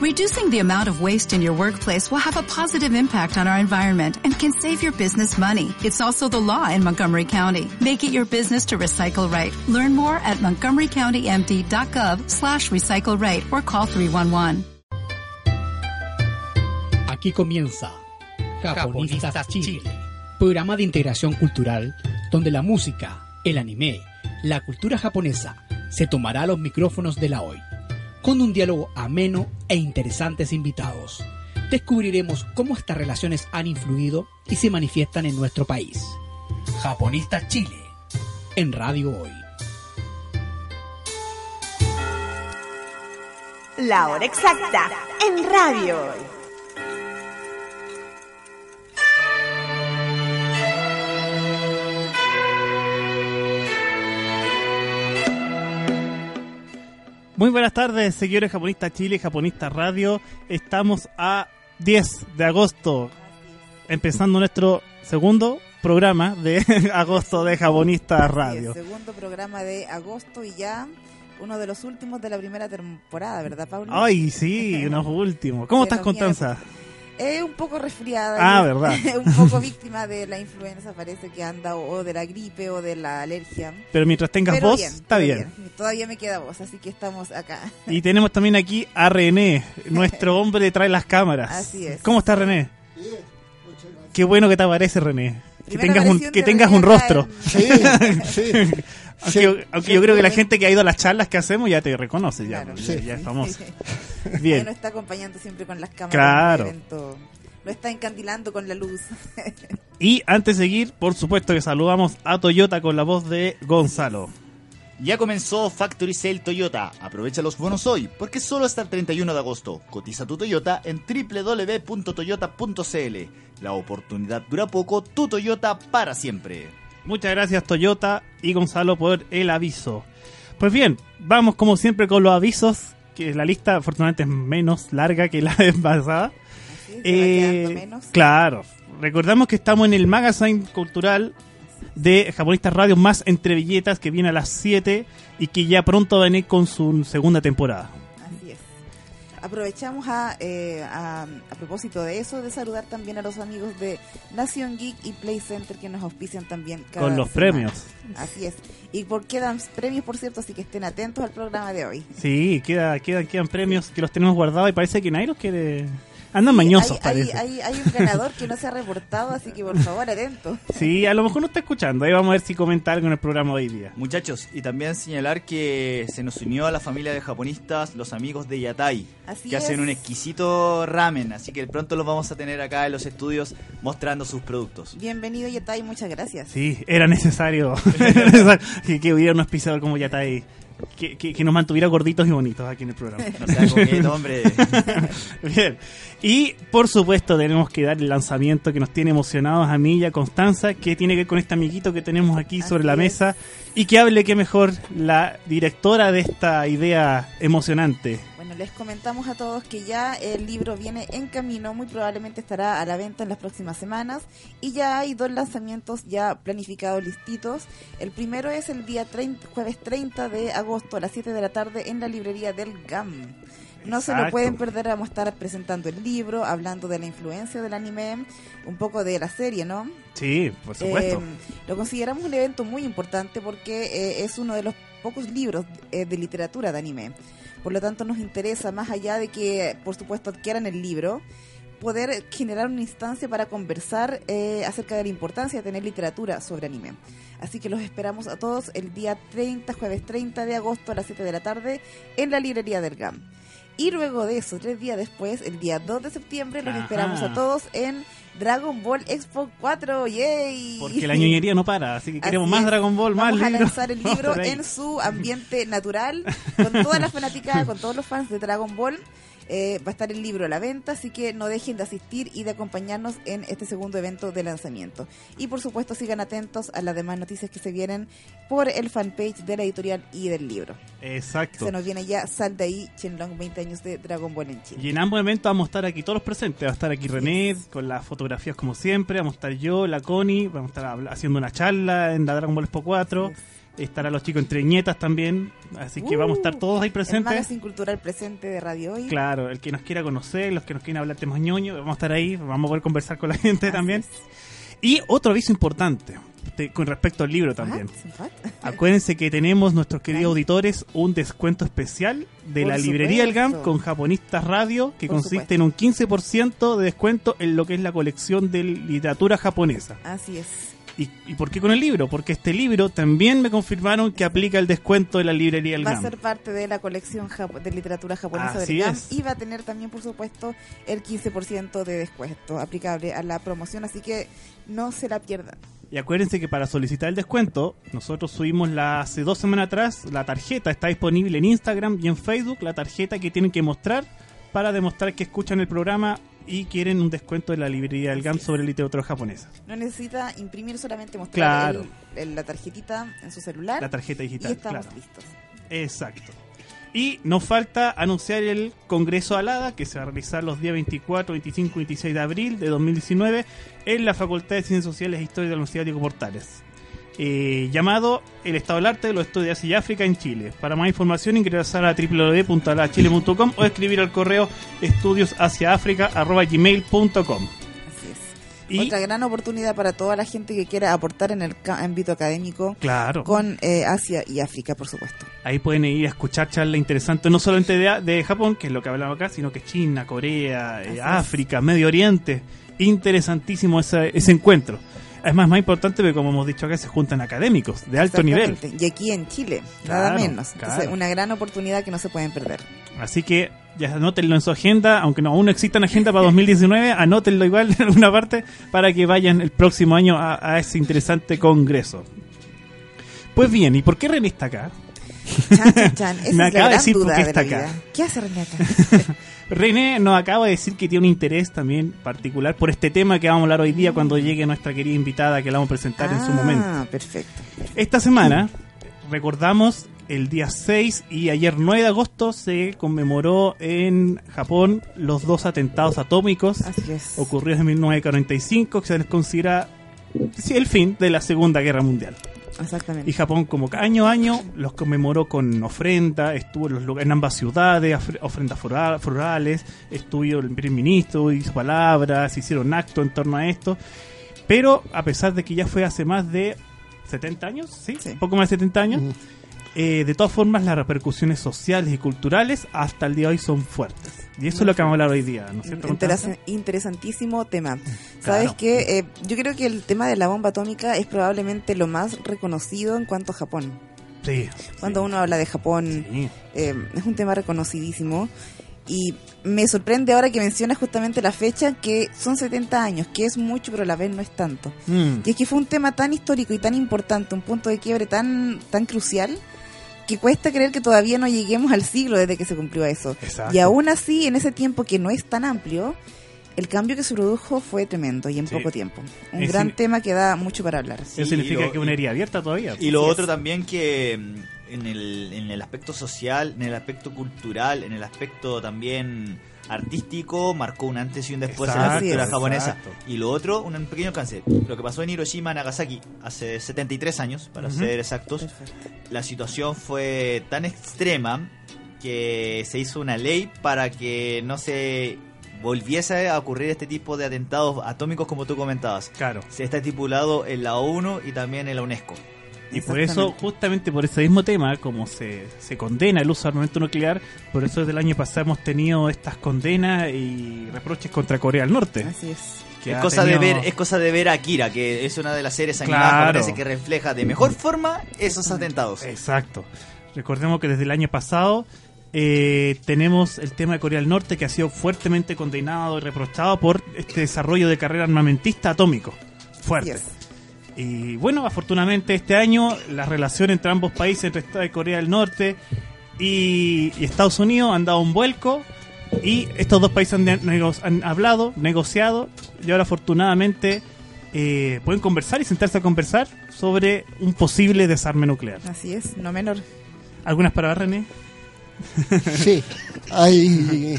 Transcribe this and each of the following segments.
Reducing the amount of waste in your workplace will have a positive impact on our environment and can save your business money. It's also the law in Montgomery County. Make it your business to recycle right. Learn more at montgomerycountymd.gov slash recycle right or call 311. Aquí comienza Japonistas Chile, programa de integración cultural donde la música, el anime, la cultura japonesa se tomará los micrófonos de la hoy. Con un diálogo ameno e interesantes invitados, descubriremos cómo estas relaciones han influido y se manifiestan en nuestro país. Japonistas Chile, en Radio Hoy. La hora exacta en Radio Hoy. Muy buenas tardes, señores japonistas Chile, japonistas Radio. Estamos a 10 de agosto, empezando nuestro segundo programa de agosto de Japonistas Radio. Sí, el segundo programa de agosto y ya uno de los últimos de la primera temporada, ¿verdad, Pablo? Ay, sí, unos últimos. ¿Cómo estás, Constanza? Es un poco resfriada. Ah, y- verdad. un poco víctima de la influenza, parece que anda o de la gripe o de la alergia. Pero mientras tengas Pero voz, bien, está pero bien. Todavía me queda voz, así que estamos acá. Y tenemos también aquí a René, nuestro hombre detrás de las cámaras. Así es. ¿Cómo está René? Qué bueno que te aparece, René. Que tengas un, que tengas un rostro. en- Sí, sí. Aunque, Sí, yo- aunque sí, yo creo que la gente que ha ido a las charlas que hacemos ya te reconoce, ya, Claro. ya, ya es famoso. Bien. nos está acompañando siempre con las cámaras. Claro. Lo está encandilando con la luz. Y antes de seguir, por supuesto que saludamos a Toyota con la voz de Gonzalo. Ya comenzó Factory Sale Toyota. Aprovecha los bonos hoy, porque solo hasta el 31 de agosto. Cotiza tu Toyota en www.toyota.cl. La oportunidad dura poco, tu Toyota para siempre. Muchas gracias Toyota y Gonzalo por el aviso. Pues bien, vamos como siempre con los avisos, que la lista afortunadamente es menos larga que la vez pasada. Así, va Eh, menos. claro, recordamos que estamos en el magazine cultural de Japonistas Radio más entre billetas que viene a las 7 y que ya pronto va a venir con su segunda temporada. Así es. Aprovechamos a, eh, a, a propósito de eso, de saludar también a los amigos de Nación Geek y Play Center que nos auspician también cada Con los semana. premios. Así es. Y por quedan premios, por cierto, así que estén atentos al programa de hoy. Sí, queda, quedan, quedan premios que los tenemos guardados y parece que nadie los quiere... Andan mañosos, hay, hay, parece. hay, hay un ganador que no se ha reportado, así que por favor, atentos. Sí, a lo mejor no está escuchando. Ahí vamos a ver si comenta algo en el programa hoy día. Muchachos, y también señalar que se nos unió a la familia de japonistas los amigos de Yatai, Así que es. hacen un exquisito ramen, así que pronto los vamos a tener acá en los estudios mostrando sus productos. Bienvenido, Yatai, muchas gracias. Sí, era necesario, era necesario que, que hubiera un auspiciador como Yatai que, que, que nos mantuviera gorditos y bonitos aquí en el programa. No sea coqueto, hombre. Bien. Y por supuesto tenemos que dar el lanzamiento que nos tiene emocionados a mí y a Constanza, que tiene que ver con este amiguito que tenemos aquí Así sobre la es. mesa y que hable que mejor la directora de esta idea emocionante. Les comentamos a todos que ya el libro viene en camino, muy probablemente estará a la venta en las próximas semanas y ya hay dos lanzamientos ya planificados listitos. El primero es el día 30, jueves 30 de agosto a las 7 de la tarde en la librería del GAM. No se lo Exacto. pueden perder, vamos a estar presentando el libro, hablando de la influencia del anime, un poco de la serie, ¿no? Sí, por supuesto. Eh, lo consideramos un evento muy importante porque eh, es uno de los pocos libros eh, de literatura de anime. Por lo tanto, nos interesa, más allá de que, por supuesto, adquieran el libro, poder generar una instancia para conversar eh, acerca de la importancia de tener literatura sobre anime. Así que los esperamos a todos el día 30, jueves 30 de agosto a las 7 de la tarde en la librería del GAM. Y luego de eso, tres días después, el día 2 de septiembre, los Ajá. esperamos a todos en Dragon Ball Expo 4. ¡Yay! Porque la ñoñería no para, así que queremos Así más. Dragon Ball, más Vamos a lanzar el Vamos libro en su ambiente natural, con toda la fanaticada, con todos los fans de Dragon Ball. Eh, va a estar el libro a la venta, así que no dejen de asistir y de acompañarnos en este segundo evento de lanzamiento. Y por supuesto sigan atentos a las demás noticias que se vienen por el fanpage de la editorial y del libro. Exacto. Se nos viene ya Sal de ahí, Shenlong 20 años de Dragon Ball en Chile. Y en ambos eventos vamos a estar aquí todos los presentes. Va a estar aquí René con las fotografías como siempre. Vamos a estar yo, la Connie. Vamos a estar haciendo una charla en la Dragon Ball Expo 4. Estarán los chicos entre ñetas también. Así que vamos a estar todos ahí El presentes. magazine cultural presente de Radio Hoy. Claro, el que nos quiera conocer, los que nos quieran hablar temas ñoños, vamos a estar ahí, vamos a poder conversar con la gente Así también. es. Y otro aviso importante, te- con respecto al libro también. What? What? Acuérdense que tenemos, nuestros queridos auditores, un descuento especial de Por la librería El GAM con Japonistas Radio, que Por consiste supuesto. en un 15% de descuento en lo que es la colección de literatura japonesa. Así es. ¿Y, y por qué con el libro? Porque este libro también me confirmaron que aplica el descuento de la librería El Va a GAM. ser parte de la colección de literatura japonesa Así del GAM es. y va a tener también, por supuesto, el 15% de descuento aplicable a la promoción, así que no se la pierdan. Y acuérdense que para solicitar el descuento, nosotros subimos la, hace dos semanas atrás la tarjeta, está disponible en Instagram y en Facebook, la tarjeta que tienen que mostrar para demostrar que escuchan el programa y quieren un descuento de la librería del GAM sobre literatura japonesa. No necesita imprimir, solamente mostrar Claro. el- el- la tarjetita en su celular La tarjeta y digital, estamos claro. listos. Exacto. Y nos falta anunciar el Congreso Alada, que se va a realizar los días 24, 25 y 26 de abril de 2019 en la Facultad de Ciencias Sociales e Historia de la Universidad Diego Portales. Eh, llamado El Estado del Arte de los Estudios de Asia y África en Chile. Para más información ingresar a www.alachile.com o escribir al correo estudiosasiaafrica.gmail.com. Y, Otra gran oportunidad para toda la gente que quiera aportar en el ámbito académico claro, con eh, Asia y África, por supuesto. ahí pueden ir a escuchar charlas interesantes, no solamente de, de Japón, que es lo que hablamos acá, sino que China, Corea, eh. África, Medio Oriente. Interesantísimo ese, ese encuentro. Es más, más importante porque, como hemos dicho acá, se juntan académicos de alto nivel. Y aquí en Chile, nada Claro, menos. Entonces, claro. una gran oportunidad que no se pueden perder. Así que ya anótenlo en su agenda, aunque no, aún no exista una agenda para 2019, anótenlo igual en alguna parte para que vayan el próximo año a, a ese interesante congreso. Pues bien, ¿y por qué René está acá? Chan, chan, chan. Esa Me es acaba de decir por qué está acá. ¿Qué hace René acá? René nos acaba de decir que tiene un interés también particular por este tema que vamos a hablar hoy día cuando llegue nuestra querida invitada que la vamos a presentar en su momento. Ah, perfecto. Esta semana recordamos el día 6 y ayer 9 de agosto se conmemoró en Japón los dos atentados atómicos Así es. ocurridos en 1945 que se les considera sí, el fin de la Segunda Guerra Mundial. Exactamente. Y Japón, como año a año, los conmemoró con ofrenda, estuvo en, los lugares- en ambas ciudades, ofre- ofrendas flora- florales, estuvo el primer ministro, hizo palabras, hicieron actos en torno a esto. Pero a pesar de que ya fue hace más de 70 años, ¿sí? Sí. Poco más de 70 años. Eh, de todas formas, las repercusiones sociales y culturales hasta el día de hoy son fuertes. Y eso es lo que vamos a hablar hoy día, ¿no es cierto? Interesantísimo tema. Claro. Sabes que yo creo que el tema de la bomba atómica es probablemente lo más reconocido en cuanto a Japón. Sí. Cuando sí, uno habla de Japón, sí. eh, es un tema reconocidísimo. Y me sorprende ahora que mencionas justamente la fecha, que son 70 años, que es mucho, pero a la vez no es tanto. Mm. Y es que fue un tema tan histórico y tan importante, un punto de quiebre tan, tan crucial, que cuesta creer que todavía no lleguemos al siglo desde que se cumplió eso. Exacto. Y aún así, en ese tiempo que no es tan amplio, el cambio que se produjo fue tremendo y en Sí. poco tiempo. Un Es gran in- tema que da mucho para hablar. Sí, Eso significa lo- que una herida abierta todavía. Y lo otro es. también que en el, en el aspecto social, en el aspecto cultural, en el aspecto también artístico, marcó un antes y un después en la Exacto, cultura japonesa. exacto. Y lo otro, un pequeño alcance. Lo que pasó en Hiroshima, Nagasaki, hace 73 años, para ser exactos, Perfecto. la situación fue tan extrema que se hizo una ley para que no se volviese a ocurrir este tipo de atentados atómicos como tú comentabas. Claro. Se está estipulado en la ONU y también en la UNESCO. Y por eso, justamente por ese mismo tema, como se, se condena el uso de armamento nuclear, por eso desde el año pasado hemos tenido estas condenas y reproches contra Corea del Norte. Así es. que Es cosa, de ver, es cosa de ver a Akira, que es una de las series animadas Claro. japonesas que refleja de mejor forma esos atentados. Exacto. Recordemos que desde el año pasado eh, tenemos el tema de Corea del Norte que ha sido fuertemente condenado y reprochado por este desarrollo de carrera armamentista atómico. Fuerte. Yes. Y bueno, afortunadamente este año la relación entre ambos países, entre Estados de Corea del Norte y, y Estados Unidos, han dado un vuelco. Y estos dos países han, nego- han hablado, negociado, y ahora afortunadamente eh, pueden conversar y sentarse a conversar sobre un posible desarme nuclear. Así es, no menor. ¿Algunas palabras, René? Sí, hay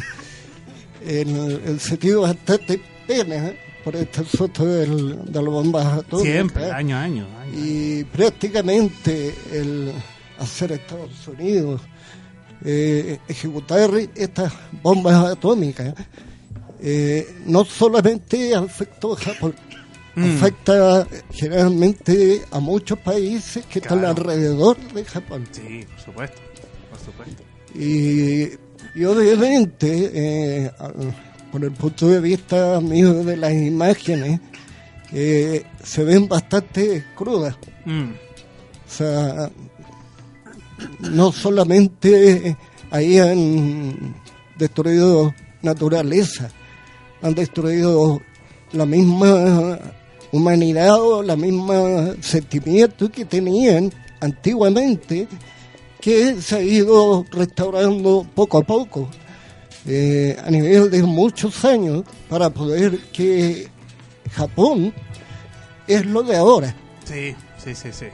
en el, el sentido bastante pena por este asunto del, de las bombas atómicas. Siempre, año a año. año. Y prácticamente el hacer Estados Unidos eh, ejecutar estas bombas atómicas eh, no solamente afectó a Japón, Mm. afecta generalmente a muchos países que están alrededor de Japón. Sí, por supuesto, por supuesto. Y, y obviamente, eh, por el punto de vista mío de las imágenes, eh, se ven bastante crudas. Mm. O sea, no solamente ahí han destruido naturaleza, han destruido la misma humanidad o la misma sentimiento que tenían antiguamente, que se ha ido restaurando poco a poco, eh, a nivel de muchos años, para poder que Japón es lo de ahora Sí, sí, sí, sí.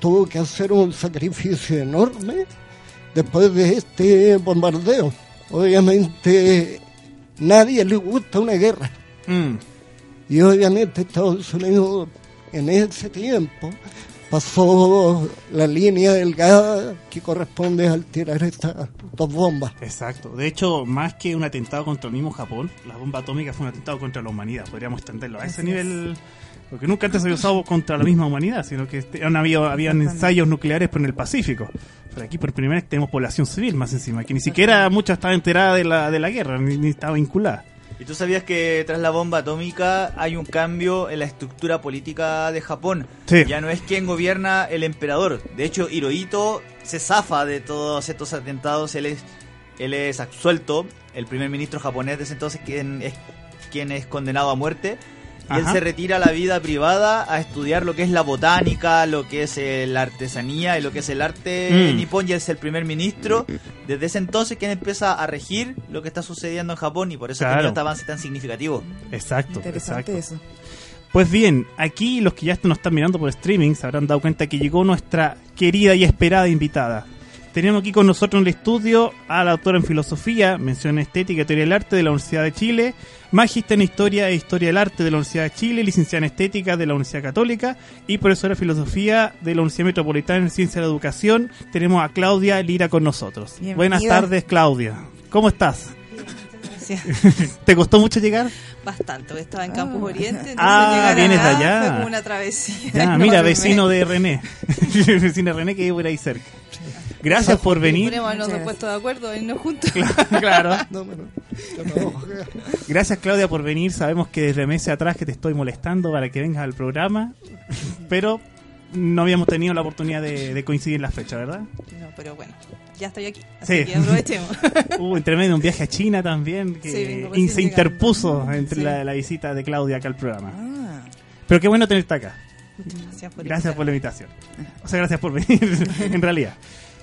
tuvo que hacer un sacrificio enorme después de este bombardeo. Obviamente nadie le gusta una guerra Mm. y obviamente Estados Unidos en ese tiempo pasó la línea delgada que corresponde al tirar estas dos bombas. Exacto. De hecho, más que un atentado contra el mismo Japón, la bomba atómica fue un atentado contra la humanidad. Podríamos extenderlo a ese Así nivel. Porque nunca antes se había usado contra la misma humanidad, sino que este- han habido, habían ensayos nucleares pero en el Pacífico. Pero aquí por primera vez tenemos población civil más encima, que ni siquiera mucha estaba enterada de la, de la guerra, ni, ni estaba vinculada. ¿Y tú sabías que tras la bomba atómica hay un cambio en la estructura política de Japón? Sí. Ya no es quien gobierna el emperador. De hecho, Hirohito se zafa de todos estos atentados. Él es, él es absuelto. El primer ministro japonés de ese entonces quien es, quien es condenado a muerte. Y él Ajá. se retira a la vida privada a estudiar lo que es la botánica, lo que es eh, la artesanía y lo que es el arte Mm. nipón. Y él es el primer ministro. Desde ese entonces quien empieza a regir lo que está sucediendo en Japón y por eso Claro. tenido este avance tan significativo. Exacto, Interesante exacto. eso. Pues bien, aquí los que ya nos están mirando por streaming se habrán dado cuenta que llegó nuestra querida y esperada invitada. Tenemos aquí con nosotros en el estudio a la autora en filosofía, mención en estética y teoría del arte de la Universidad de Chile, magíster en historia e historia del arte de la Universidad de Chile, licenciada en estética de la Universidad Católica y profesora de filosofía de la Universidad Metropolitana en Ciencia de la Educación. Tenemos a Claudia Lira con nosotros. Bienvenida. Buenas tardes, Claudia. ¿Cómo estás? Gracias. ¿Te costó mucho llegar? Bastante, estaba en Campus Oriente. Entonces Ah, llegar vienes de allá. Fue como una travesía. Ya, mira, vecino de René. vecino de René que vive por ahí cerca. Gracias por venir. Muchas puesto de acuerdo, irnos juntos. claro. No, yo no, Gracias Claudia por venir. Sabemos que desde meses atrás que te estoy molestando para que vengas al programa, pero no habíamos tenido la oportunidad de, de coincidir en la fecha, ¿verdad? No, pero bueno, ya estoy aquí. Así Sí. que aprovechemos. Hubo entre medio un viaje a China también que Sí, y se interpuso llegando. entre Sí. la, la visita de Claudia acá al programa. Ah, Pero qué bueno tenerte acá. Gracias por Gracias por la invitación. O sea, gracias por venir, en realidad.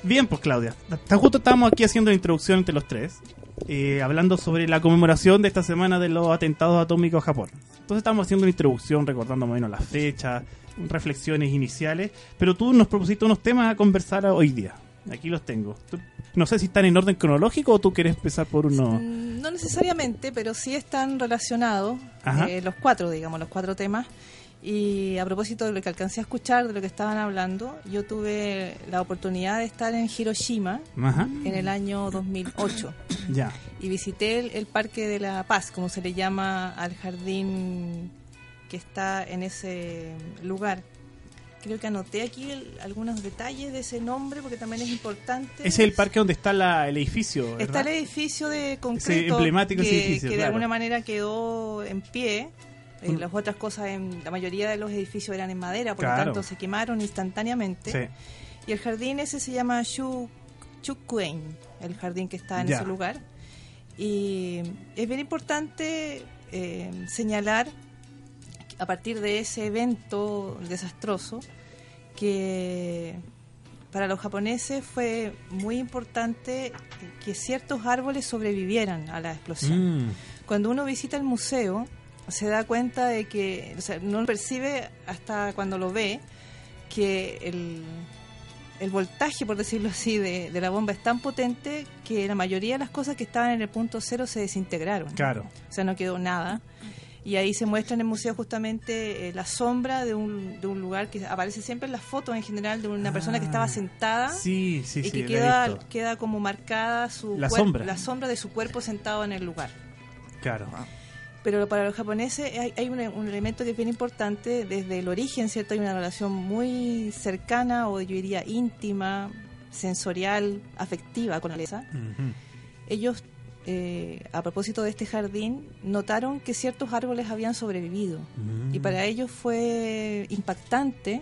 Bien, pues Claudia, tan justo estábamos aquí haciendo la introducción entre los tres, eh, hablando sobre la conmemoración de esta semana de los atentados atómicos a Japón. Entonces estábamos haciendo una introducción, recordando más o menos las fechas, reflexiones iniciales, pero tú nos propusiste unos temas a conversar hoy día. Aquí los tengo. No sé si están en orden cronológico o tú quieres empezar por uno... Mm, No necesariamente, pero sí están relacionados eh, los cuatro, digamos, los cuatro temas. Y a propósito de lo que alcancé a escuchar, de lo que estaban hablando, yo tuve la oportunidad de estar en Hiroshima Ajá, en el año 2008 ya. y visité el, el Parque de la Paz, como se le llama al jardín que está en ese lugar. Creo que anoté aquí el- algunos detalles de ese nombre porque también es importante. Ese es el parque donde está la- el edificio, ¿verdad? Está el edificio de concreto emblemático ese que, edificio, que de alguna manera quedó en pie. Eh, las otras cosas, en, la mayoría de los edificios eran en madera, por lo tanto se quemaron instantáneamente. Sí. Y el jardín ese se llama Chukuen, el jardín que está en Ya. ese lugar. Y es bien importante eh, señalar, a partir de ese evento desastroso, que para los japoneses fue muy importante que ciertos árboles sobrevivieran a la explosión. Mm, Cuando uno visita el museo, se da cuenta de que, o sea, no lo percibe hasta cuando lo ve, que el, el voltaje, por decirlo así, de, de la bomba es tan potente que la mayoría de las cosas que estaban en el punto cero se desintegraron. claro. O sea, no quedó nada. Y ahí se muestra en el museo justamente eh, la sombra de un, de un lugar que aparece siempre en las fotos en general de una persona que estaba Ah, sentada Sí, sí, y sí. que he queda, queda como marcada su La sombra. la sombra de su cuerpo sentado en el lugar. Claro. Pero para los japoneses hay, hay un, un elemento que es bien importante desde el origen, ¿cierto? Hay una relación muy cercana o yo diría íntima, sensorial, afectiva con la naturaleza. Ujú. Ellos, eh, a propósito de este jardín, notaron que ciertos árboles habían sobrevivido. Mm. Y para ellos fue impactante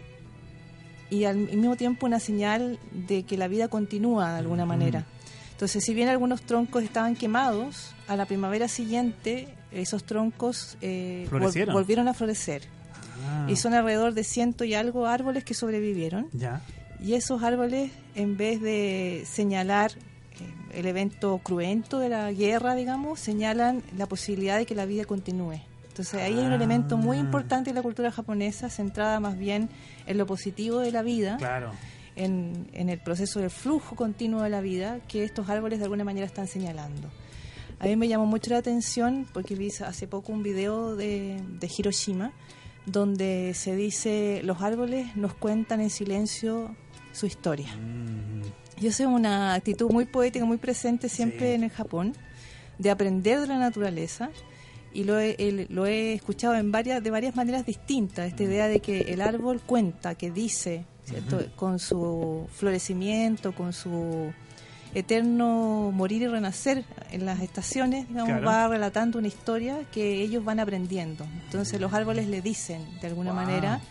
y al mismo tiempo una señal de que la vida continúa de alguna Ujú. manera. Entonces, si bien algunos troncos estaban quemados, a la primavera siguiente esos troncos eh, vol- volvieron a florecer. Ah, Y son alrededor de ciento y algo árboles que sobrevivieron. Ya. Y esos árboles, en vez de señalar eh, el evento cruento de la guerra, digamos, señalan la posibilidad de que la vida continúe. Entonces ahí hay un Ah. elemento muy importante en la cultura japonesa, centrada más bien en lo positivo de la vida, Claro. en, en el proceso del flujo continuo de la vida, que estos árboles de alguna manera están señalando. A mí me llamó mucho la atención porque vi hace poco un video de, de Hiroshima donde se dice los árboles nos cuentan en silencio su historia. Mm, Y esa es una actitud muy poética, muy presente siempre Sí. en el Japón, de aprender de la naturaleza. Y lo he, el- lo he escuchado en varias, de varias maneras distintas, esta idea de que el árbol cuenta, que dice, ¿cierto? con su florecimiento, con su eterno morir y renacer en las estaciones, digamos, Claro. va relatando una historia que ellos van aprendiendo. Entonces los árboles le dicen, de alguna Wow. manera,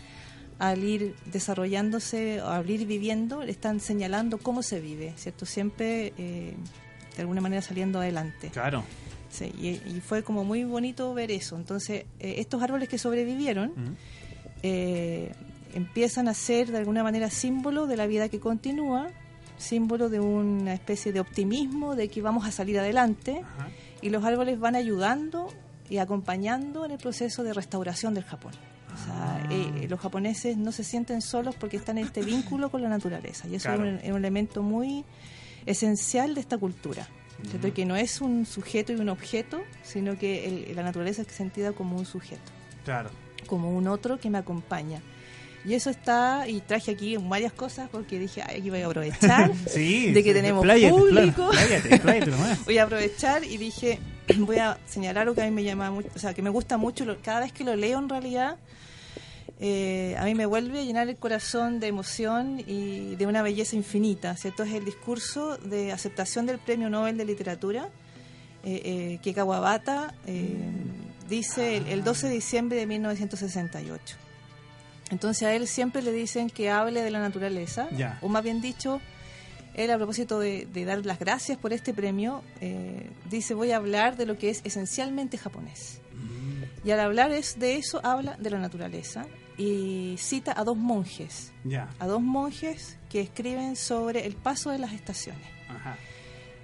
al ir desarrollándose, o al ir viviendo, le están señalando cómo se vive, ¿cierto? Siempre, eh, de alguna manera, saliendo adelante. Claro. Sí, y, y fue como muy bonito ver eso. Entonces, eh, estos árboles que sobrevivieron eh, empiezan a ser, de alguna manera, símbolo de la vida que continúa, símbolo de una especie de optimismo, de que vamos a salir adelante, Ajá. y los árboles van ayudando y acompañando en el proceso de restauración del Japón. O sea, Ah. eh, los japoneses no se sienten solos porque están en este vínculo con la naturaleza. Y eso Claro. es, un, es un elemento muy esencial de esta cultura. ¿cierto? Que no es un sujeto y un objeto, sino que el- la naturaleza es sentida como un sujeto, Claro. como un otro que me acompaña. Y eso está, y traje aquí varias cosas porque dije, "Ay, aquí voy a aprovechar Sí. de que tenemos público. Pláyate, pláyate nomás. voy a aprovechar y dije, voy a señalar algo que a mí me llama mucho, o sea, que me gusta mucho, lo- cada vez que lo leo en realidad, eh, a mí me vuelve a llenar el corazón de emoción y de una belleza infinita, ¿cierto? Es el discurso de aceptación del Premio Nobel de Literatura eh, eh, que Kawabata eh, dice el, el 12 de diciembre de 1968. Entonces a él siempre le dicen que hable de la naturaleza, o más bien dicho, él a propósito de, de dar las gracias por este premio, eh, dice voy a hablar de lo que es esencialmente japonés. Y al hablar es, de eso habla de la naturaleza y cita a dos monjes, a dos monjes que escriben sobre el paso de las estaciones. Ajá.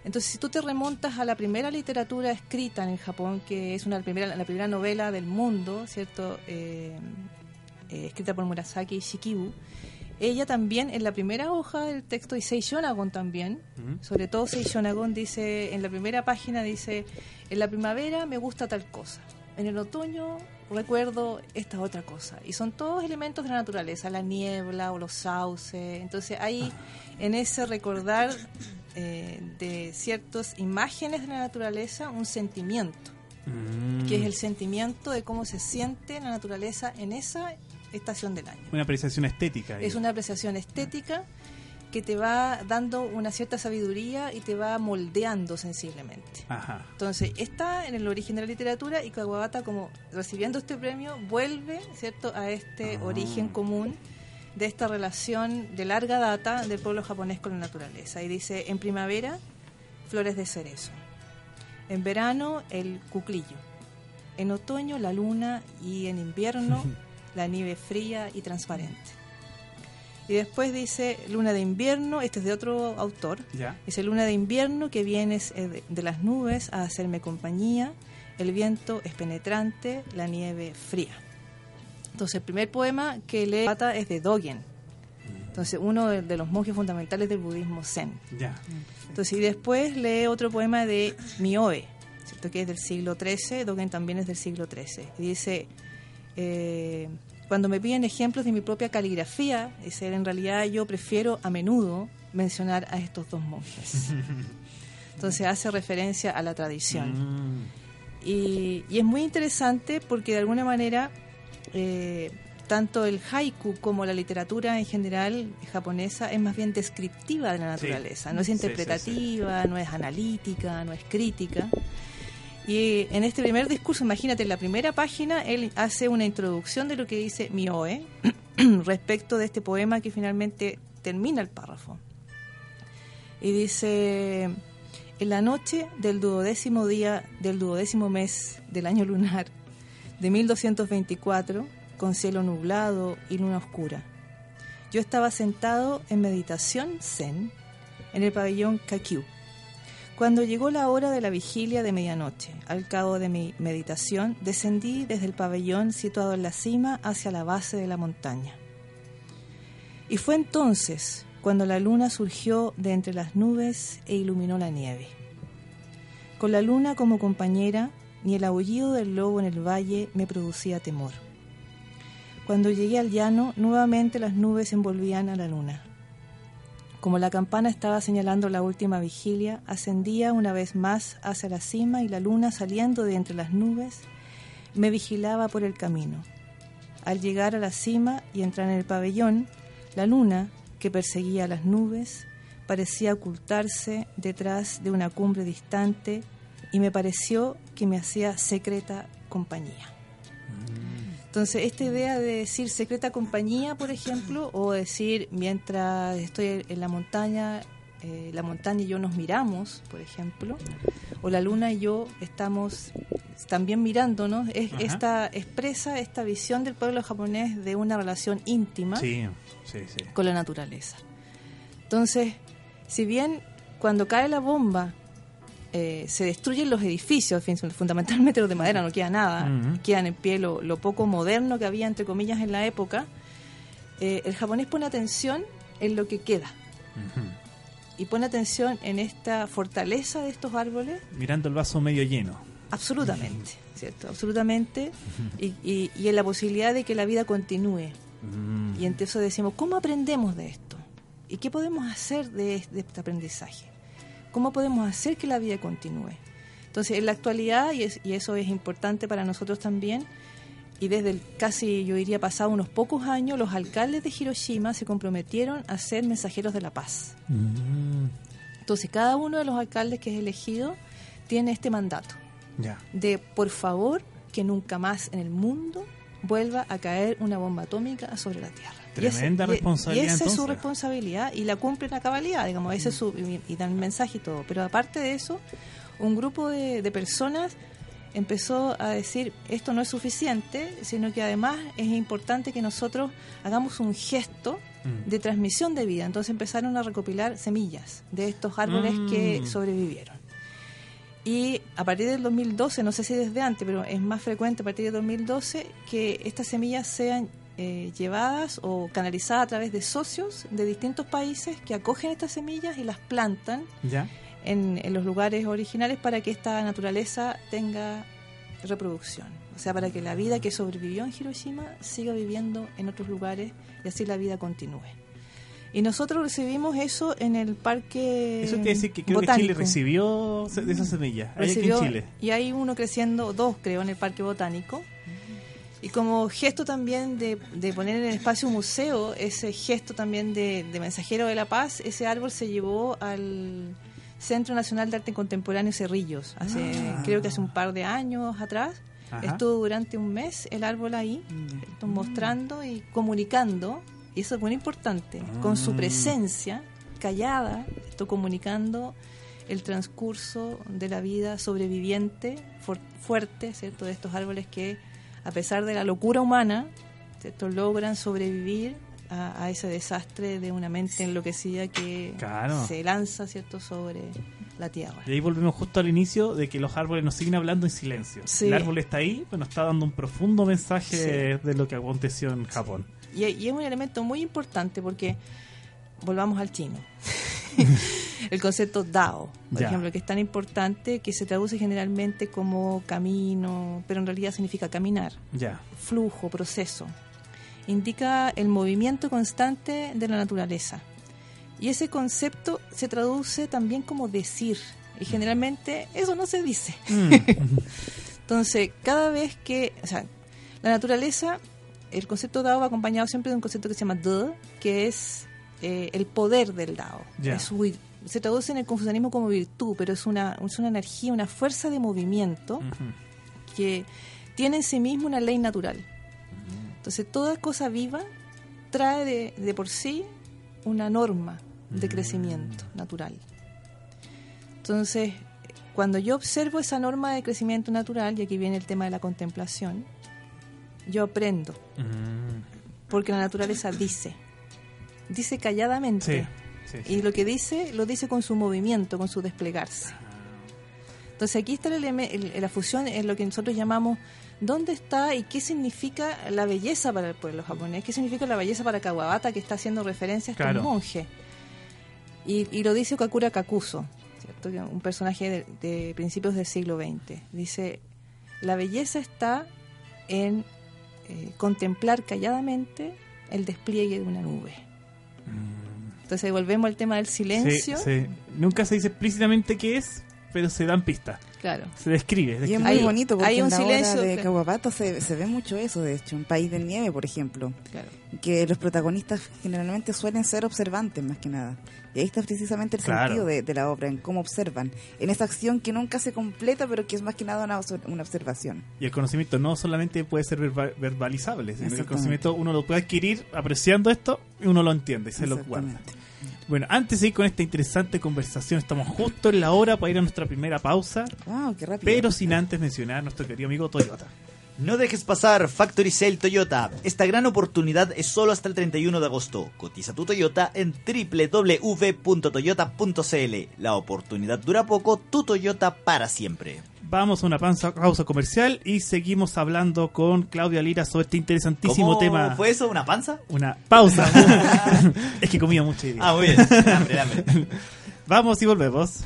Entonces, si tú te remontas a la primera literatura escrita en el Japón, que es una la primera, la primera novela del mundo, ¿cierto? Eh, eh, escrita por Murasaki Shikibu, ella también en la primera hoja del texto, y Seishonagon también, sobre todo Seishonagon dice, en la primera página dice, en la primavera me gusta tal cosa, en el otoño recuerdo esta otra cosa. Y son todos elementos de la naturaleza, la niebla o los sauces. Entonces hay en ese recordar eh, de ciertas imágenes de la naturaleza un sentimiento, Mm. que es el sentimiento de cómo se siente la naturaleza en esa estación del año. Una apreciación estética. ahí. Es una apreciación estética que te va dando una cierta sabiduría y te va moldeando sensiblemente. Ajá. Entonces, está en el origen de la literatura y Kawabata, como recibiendo este premio, vuelve cierto a este Ah. origen común de esta relación de larga data del pueblo japonés con la naturaleza. Y dice, en primavera, flores de cerezo. En verano, el cuclillo. En otoño, la luna. Y en invierno, la nieve fría y transparente. Y después dice, luna de invierno, este es de otro autor, Ya. Dice luna de invierno que vienes eh, de- las nubes a hacerme compañía, el viento es penetrante, la nieve fría. Entonces el primer poema que lee Bata es de Dogen. Entonces uno de, de los monjes fundamentales del budismo zen. Ya. Entonces y después lee otro poema de Mioe. ¿cierto? que es del siglo XIII, Dogen también es del siglo XIII. Y dice, eh, cuando me piden ejemplos de mi propia caligrafía, dice, en realidad yo prefiero a menudo mencionar a estos dos monjes. Entonces hace referencia a la tradición. Mm. Y, y es muy interesante porque de alguna manera eh, tanto el haiku como la literatura en general japonesa es más bien descriptiva de la Sí. naturaleza, no es Sí, sí, interpretativa, no es analítica, no es crítica. Y en este primer discurso, imagínate, en la primera página, él hace una introducción de lo que dice Mioe respecto de este poema que finalmente termina el párrafo. Y dice, en la noche del duodécimo día del duodécimo mes del año lunar de 1224, con cielo nublado y luna oscura, yo estaba sentado en meditación zen en el pabellón Kakyu. Cuando llegó la hora de la vigilia de medianoche, al cabo de mi meditación, descendí desde el pabellón situado en la cima hacia la base de la montaña. Y fue entonces cuando la luna surgió de entre las nubes e iluminó la nieve. Con la luna como compañera, ni el aullido del lobo en el valle me producía temor. Cuando llegué al llano, nuevamente las nubes envolvían a la luna. Como la campana estaba señalando la última vigilia, ascendía una vez más hacia la cima y la luna saliendo de entre las nubes me vigilaba por el camino. Al llegar a la cima y entrar en el pabellón, la luna, que perseguía las nubes, parecía ocultarse detrás de una cumbre distante y me pareció que me hacía secreta compañía. Entonces, esta idea de decir secreta compañía, por ejemplo, o decir mientras estoy en la montaña, eh, la montaña y yo nos miramos, por ejemplo, o la luna y yo estamos también mirándonos, es, Ajá. esta expresa esta visión del pueblo japonés de una relación íntima Sí, sí, sí. con la naturaleza. Entonces, si bien cuando cae la bomba eh, se destruyen los edificios, fundamentalmente los de madera, no queda nada, Ujú. quedan en pie lo, lo poco moderno que había, entre comillas, en la época, eh, el japonés pone atención en lo que queda y pone atención en esta fortaleza de estos árboles Mirando el vaso medio lleno. absolutamente, ¿cierto? Absolutamente, y, y- y en la posibilidad de que la vida continúe. Y entonces decimos, ¿cómo aprendemos de esto? ¿Y qué podemos hacer de, de este aprendizaje? ¿Cómo podemos hacer que la vida continúe? Entonces, en la actualidad, y, es- y eso es importante para nosotros también, y desde el casi, yo diría, pasado unos pocos años, los alcaldes de Hiroshima se comprometieron a ser mensajeros de la paz. Mm. Entonces, cada uno de los alcaldes que es elegido tiene este mandato de, por favor, que nunca más en el mundo vuelva a caer una bomba atómica sobre la Tierra. Y ese- Tremenda responsabilidad, Y esa es su responsabilidad y la cumplen a cabalidad, digamos, ese es su, y, y dan el mensaje y todo. Pero aparte de eso, un grupo de, de personas empezó a decir, esto no es suficiente, sino que además es importante que nosotros hagamos un gesto Mm. de transmisión de vida. Entonces empezaron a recopilar semillas de estos árboles que Mm. sobrevivieron. Y a partir del 2012, no sé si desde antes, pero es más frecuente a partir del 2012 que estas semillas sean eh, llevadas o canalizadas a través de socios de distintos países que acogen estas semillas y las plantan Ya. en, en los lugares originales para que esta naturaleza tenga reproducción. O sea, para que la vida que sobrevivió en Hiroshima siga viviendo en otros lugares y así la vida continúe. Y nosotros recibimos eso en el parque Eso quiere decir que creo que. Chile recibió de esas semillas. Hay aquí Recibió- en Chile. Y hay uno creciendo, dos creo, en el Parque Botánico. Y como gesto también de, de poner en el espacio museo, ese gesto también de, de mensajero de la paz, ese árbol se llevó al Centro Nacional de Arte Contemporáneo Cerrillos, hace, Ah. creo que hace un par de años atrás. Ajá. Estuvo durante un mes el árbol ahí, esto, mostrando y comunicando, y eso es muy importante, con su Mm. presencia callada, esto comunicando el transcurso de la vida sobreviviente, fu- fuerte, ¿cierto? De estos árboles que, a pesar de la locura humana, ¿cierto? logran sobrevivir a, a ese desastre de una mente enloquecida que Claro. se lanza, ¿cierto?, sobre la tierra. Y ahí volvemos justo al inicio de que los árboles nos siguen hablando en silencio. Sí. El árbol está ahí, pero nos está dando un profundo mensaje Sí. de lo que aconteció en Japón. Y, y es un elemento muy importante porque volvamos al chino. el concepto Dao, por Ya. ejemplo, que es tan importante que se traduce generalmente como camino, pero en realidad significa caminar, Ya. flujo, proceso. Indica el movimiento constante de la naturaleza. Y ese concepto se traduce también como decir. Y generalmente eso no se dice. Mm. Entonces, cada vez que, o sea, la naturaleza, el concepto Dao va acompañado siempre de un concepto que se llama De, que es eh, el poder del Dao. Es su se traduce en el confucianismo como virtud, pero es una, es una energía, una fuerza de movimiento que tiene en sí mismo una ley natural. Entonces, toda cosa viva trae de, de por sí una norma de crecimiento natural. Entonces, cuando yo observo esa norma de crecimiento natural, y aquí viene el tema de la contemplación, yo aprendo, Mm. porque la naturaleza dice, dice calladamente. Sí. sí, sí. Y lo que dice, lo dice con su movimiento, con su desplegarse. Entonces aquí está el el- la fusión en lo que nosotros llamamos dónde está y qué significa la belleza para el pueblo japonés, qué significa la belleza para Kawabata, que está haciendo referencia a este Claro. monje. Y, y lo dice Kakura Kakuso, un personaje de, de principios del siglo XX. Dice, la belleza está en eh, contemplar calladamente el despliegue de una nube. Entonces volvemos al tema del silencio. Sí, sí. Nunca se dice explícitamente qué es, pero se dan pistas. Claro. Se describe. Y es describe. muy Hay- bonito porque hay un en la silencio obra de que- Kawabata se, se ve mucho eso, de hecho, un país de nieve, por ejemplo, Claro. que los protagonistas generalmente suelen ser observantes más que nada. Y ahí está precisamente el Claro. sentido de, de la obra, en cómo observan, en esa acción que nunca se completa, pero que es más que nada una, una observación. Y el conocimiento no solamente puede ser verba- verbalizable, sino que el conocimiento uno lo puede adquirir apreciando esto y uno lo entiende y se lo guarda. Bueno, antes de ir con esta interesante conversación, estamos justo en la hora para ir a nuestra primera pausa, Wow, qué rápido. pero sin antes mencionar a nuestro querido amigo Toyota. No dejes pasar Factory Sale Toyota. Esta gran oportunidad es solo hasta el 31 de agosto. Cotiza tu Toyota en www.toyota.cl. La oportunidad dura poco, tu Toyota para siempre. Vamos a una pausa, pausa comercial y seguimos hablando con Claudia Lira sobre este interesantísimo ¿Cómo tema. ¿Fue eso? ¿Una panza? Una pausa. es que comía mucho día. Ah, muy bien. Hambre, hambre. Vamos y volvemos.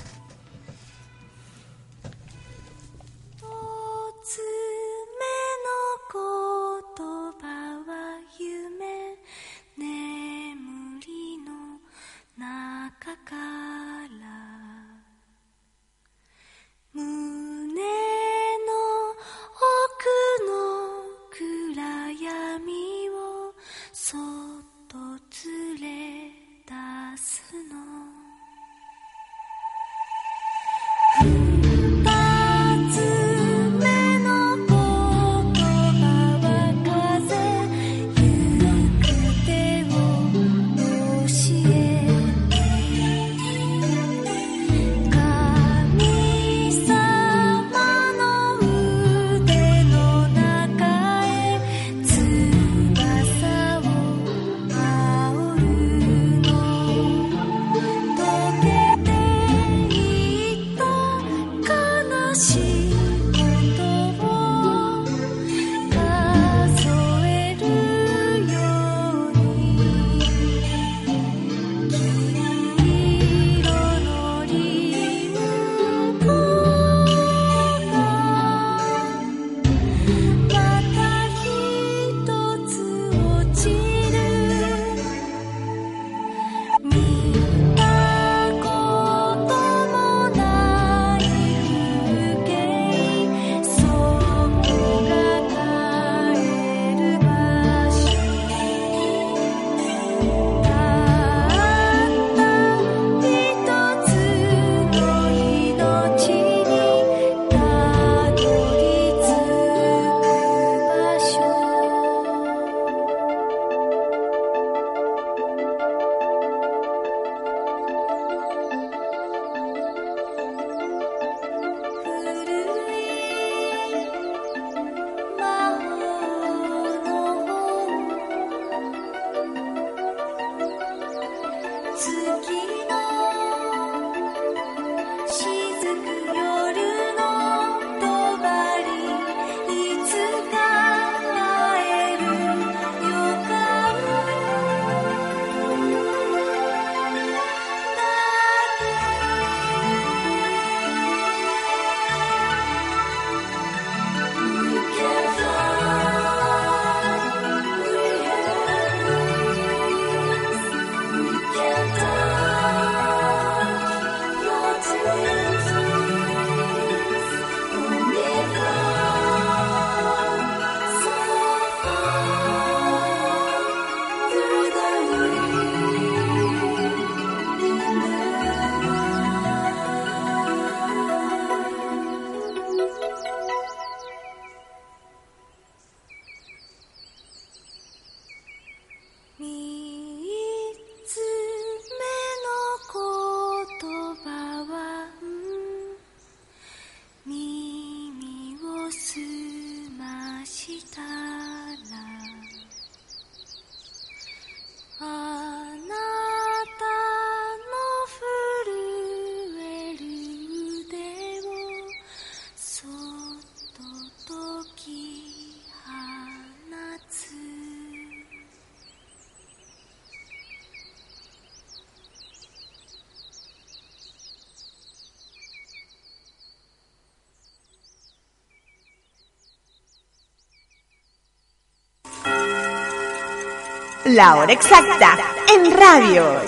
La hora exacta en Radio Hoy.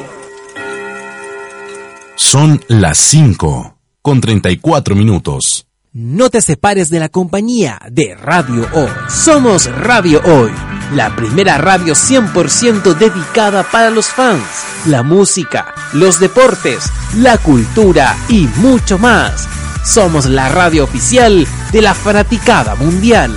Son las 5 con 34 minutos. No te separes de la compañía de Radio Hoy. Somos Radio Hoy, la primera radio 100% dedicada para los fans, la música, los deportes, la cultura y mucho más. Somos la radio oficial de la fanaticada mundial.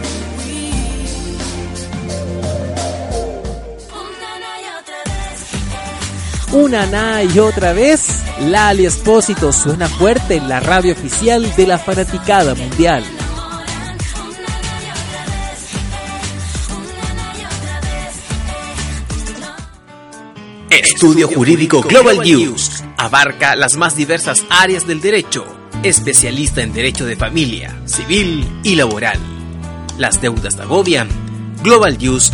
Una na y otra vez, Lali Espósito suena fuerte en la radio oficial de la fanaticada mundial. Estudio Jurídico Global News abarca las más diversas áreas del derecho, especialista en derecho de familia, civil y laboral. Las deudas te agobian. Global News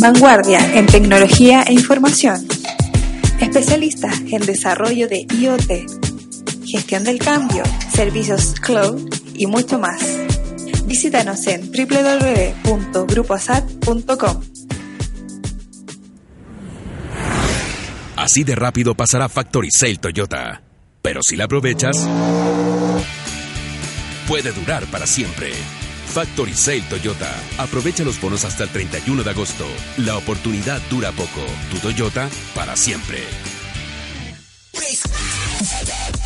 Vanguardia en tecnología e información. Especialista en desarrollo de IoT, gestión del cambio, servicios cloud y mucho más. Visítanos en www.gruposat.com. Así de rápido pasará Factory Sale Toyota. Pero si la aprovechas, puede durar para siempre. Factory Sale Toyota. Aprovecha los bonos hasta el 31 de agosto. La oportunidad dura poco. Tu Toyota para siempre.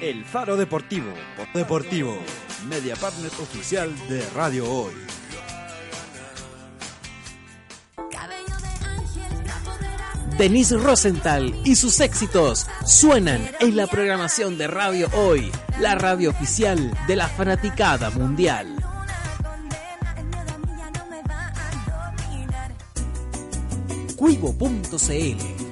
El Faro Deportivo. Deportivo. Media partner oficial de Radio Hoy. Denise Rosenthal y sus éxitos suenan en la programación de Radio Hoy, la radio oficial de la fanaticada mundial. Cuivo.cl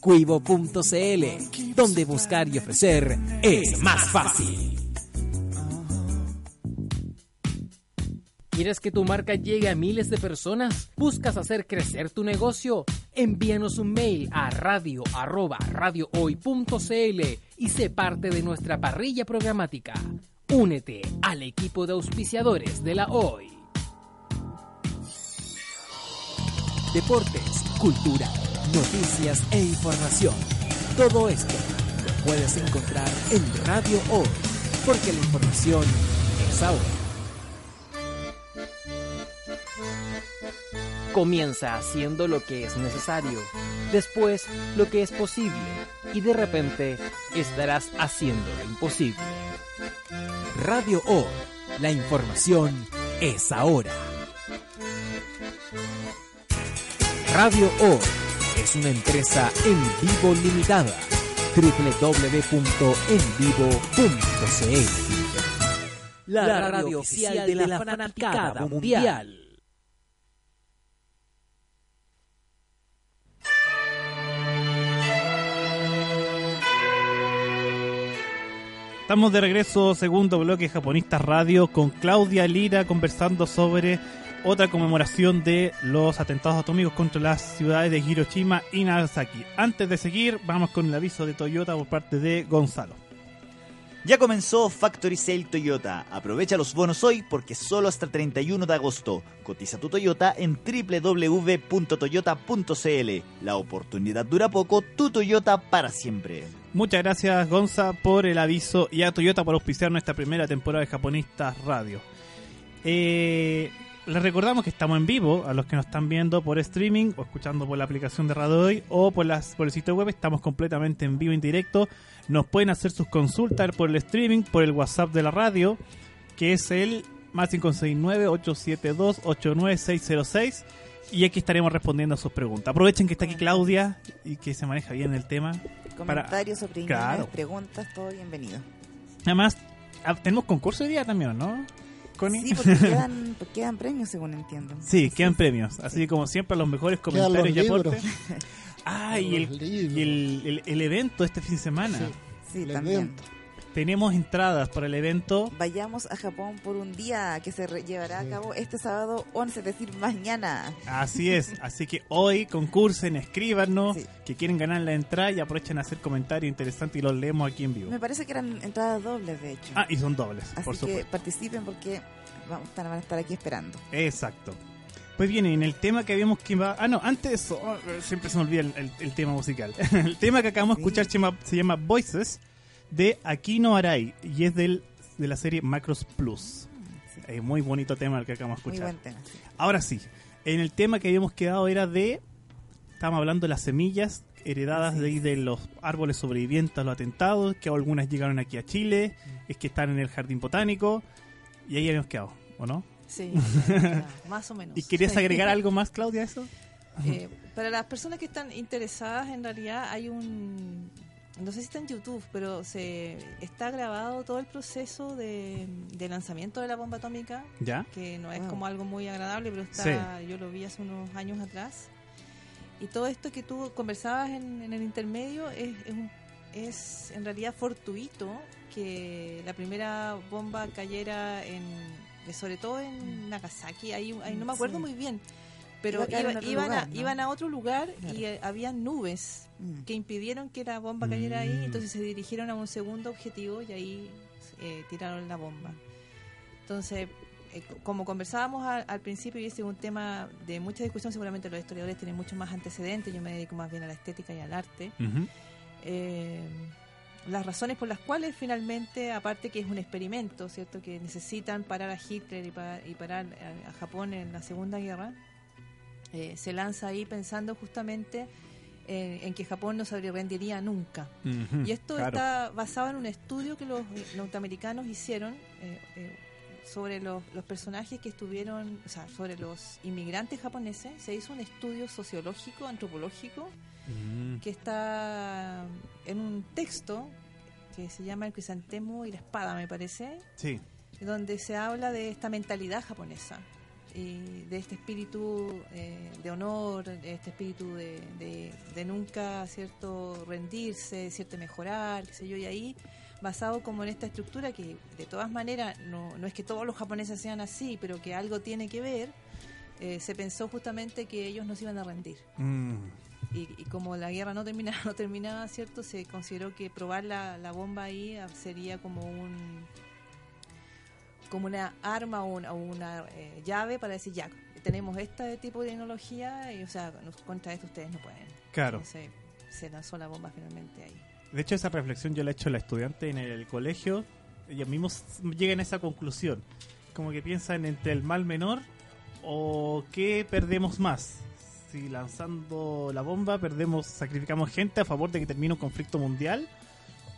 Cuivo.cl, donde buscar y ofrecer es más fácil. ¿Quieres que tu marca llegue a miles de personas? ¿Buscas hacer crecer tu negocio? Envíanos un mail a radio arroba radiohoy.cl y sé parte de nuestra parrilla programática. Únete al equipo de auspiciadores de la Hoy. Deportes, cultura, noticias e información. Todo esto lo puedes encontrar en Radio Hoy, porque la información es ahora. Comienza haciendo lo que es necesario, después lo que es posible y de repente estarás haciendo lo imposible. Radio Hoy, la información es ahora. Radio Hoy es una empresa en vivo limitada. www.envivo.cl La radio oficial de la fanaticada mundial. Estamos de regreso, segundo bloque Japonista Radio, con Claudia Lira conversando sobre otra conmemoración de los atentados atómicos contra las ciudades de Hiroshima y Nagasaki. Antes de seguir, vamos con el aviso de Toyota por parte de Gonzalo. Ya comenzó Factory Sale Toyota. Aprovecha los bonos hoy porque solo hasta el 31 de agosto. Cotiza tu Toyota en www.toyota.cl. La oportunidad dura poco, tu Toyota para siempre. Muchas gracias Gonza por el aviso y a Toyota por auspiciar nuestra primera temporada de Japonistas Radio. Eh, les recordamos que estamos en vivo a los que nos están viendo por streaming o escuchando por la aplicación de Radio Hoy o por, las, por el sitio web. Estamos completamente en vivo, en directo. Nos pueden hacer sus consultas por el streaming, por el WhatsApp de la radio, que es el más 569-872-89606. Y aquí estaremos respondiendo a sus preguntas. Aprovechen que está aquí Claudia y que se maneja bien el tema. Comentarios, opiniones, Claro. preguntas, todo bienvenido. Además, ah, tenemos concurso hoy día también, ¿no? Connie? Sí, porque quedan, porque quedan premios, según entiendo. Sí, quedan premios. Así como siempre, los mejores comentarios y los aportes. libros. Ah, y, el, y el, el- el evento este fin de semana. Sí, El también. evento. Tenemos entradas para el evento. Vayamos a Japón por un día que se llevará a cabo este sábado 11, es decir, mañana. Así es. Así que hoy concursen, escríbanos que quieren ganar la entrada y aprovechen a hacer comentarios interesantes y los leemos aquí en vivo. Me parece que eran entradas dobles, de hecho. Ah, y son dobles, Así por que supuesto. participen porque vamos, van a estar aquí esperando. Exacto. Pues bien, en el tema que habíamos que iba... Ah, no, antes de eso, oh, siempre se me olvida el, el- el tema musical. el tema que acabamos de escuchar se llama, se llama Voices de Aquino Arai y es del, de la serie Macros Plus. Eh, muy bonito tema el que acabamos de Muy escuchar. buen tema. sí. Ahora sí, en el tema que habíamos quedado era de... Estábamos hablando de las semillas heredadas de, ahí de los árboles sobrevivientes a los atentados, que algunas llegaron aquí a Chile, es que están en el jardín botánico, y ahí habíamos quedado, ¿o no? Sí, más o menos. ¿Y querías agregar algo más, Claudia, a eso? Eh, para las personas que están interesadas, en realidad hay un. No sé si está en YouTube, pero se está grabado todo el proceso de, de lanzamiento de la bomba atómica. ¿Ya? Que no es Wow. como algo muy agradable, pero está, yo lo vi hace unos años atrás. Y todo esto que tú conversabas en, en el intermedio es, es, un- es en realidad fortuito que la primera bomba cayera en, sobre todo en Nagasaki. Ahí, ahí no me acuerdo Sí. muy bien, pero Iba iban, lugar, a, ¿no? iban a otro lugar Claro. y eh, había nubes Mm. que impidieron que la bomba cayera ahí, Mm. entonces se dirigieron a un segundo objetivo y ahí eh, tiraron la bomba. Entonces, eh, como conversábamos al, al principio, y ese es un tema de mucha discusión, seguramente los historiadores tienen mucho más antecedentes, yo me dedico más bien a la estética y al arte. Eh, las razones por las cuales finalmente, aparte que es un experimento, ¿cierto? Que necesitan parar a Hitler y, pa- y parar a, a Japón en la Segunda Guerra, eh, se lanza ahí pensando justamente en, en que Japón no se rendiría nunca. Y esto claro. está basado en un estudio que los norteamericanos hicieron eh, eh, sobre los, los personajes que estuvieron, o sea, sobre los inmigrantes japoneses. Se hizo un estudio sociológico, antropológico, que está en un texto que se llama El crisantemo y la espada, me parece, Sí. donde se habla de esta mentalidad japonesa y de este espíritu eh, de honor, de este espíritu de, de- de nunca cierto rendirse, cierto mejorar, qué sé yo, y ahí basado como en esta estructura que de todas maneras no, no es que todos los japoneses sean así, pero que algo tiene que ver, eh, se pensó justamente que ellos no se iban a rendir. Mm. Y, y como la guerra no terminaba, no terminaba, ¿cierto? Se consideró que probar la, la bomba ahí ah, sería como un como una arma o una, eh, llave para decir ya tenemos este tipo de tecnología y o sea contra esto ustedes no pueden Claro. entonces se lanzó la bomba finalmente ahí De hecho, esa reflexión yo la he hecho a la estudiante en el colegio. Ellos mismos llegan a esa conclusión. Como que piensan entre el mal menor o qué perdemos más. Si lanzando la bomba perdemos, sacrificamos gente a favor de que termine un conflicto mundial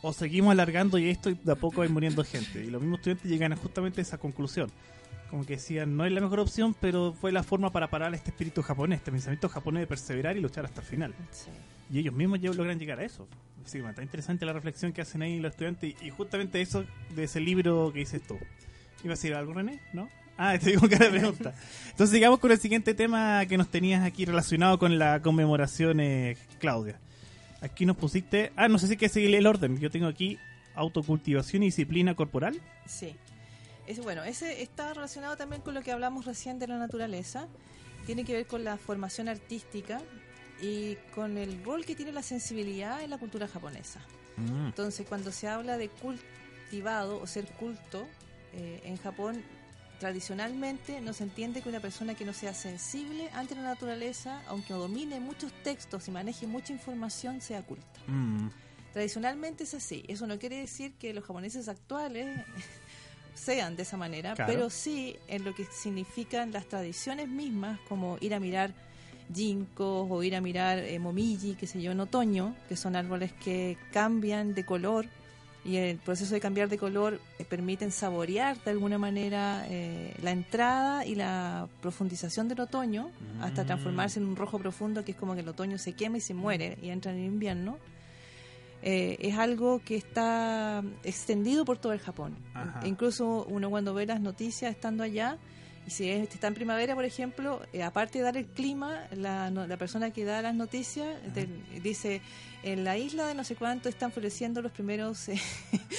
o seguimos alargando y esto y de a poco va muriendo gente. Y los mismos estudiantes llegan a justamente esa conclusión. como que decían, no es la mejor opción, pero fue la forma para parar este espíritu japonés, este pensamiento japonés de perseverar y luchar hasta el final. Y ellos mismos ya logran llegar a eso. Así que está interesante la reflexión que hacen ahí los estudiantes y, y justamente eso de ese libro que dices tú. ¿Iba a decir algo, René? ¿No? Ah, te digo cara de pregunta. Entonces sigamos con el siguiente tema que nos tenías aquí relacionado con la conmemoración, eh, Claudia. Aquí nos pusiste... Ah, no sé si hay que seguir el orden. Yo tengo aquí autocultivación y disciplina corporal. Sí. Es, bueno, ese está relacionado también con lo que hablamos recién de la naturaleza. Tiene que ver con la formación artística y con el rol que tiene la sensibilidad en la cultura japonesa. Mm. Entonces, cuando se habla de cultivado o ser culto, eh, en Japón tradicionalmente no se entiende que una persona que no sea sensible ante la naturaleza, aunque domine muchos textos y maneje mucha información, sea culta. Mm. Tradicionalmente es así. Eso no quiere decir que los japoneses actuales sean de esa manera, Claro. pero sí en lo que significan las tradiciones mismas, como ir a mirar ginkgos o ir a mirar eh, momiji, qué sé yo, en otoño, que son árboles que cambian de color y el proceso de cambiar de color eh, permiten saborear de alguna manera eh, la entrada y la profundización del otoño hasta Mm. transformarse en un rojo profundo que es como que el otoño se quema y se muere y entra en el invierno. Eh, es algo que está extendido por todo el Japón. Incluso uno cuando ve las noticias estando allá, y si es- está en primavera, por ejemplo, eh, aparte de dar el clima, la, no- la persona que da las noticias te- dice, en la isla de no sé cuánto están floreciendo los primeros eh,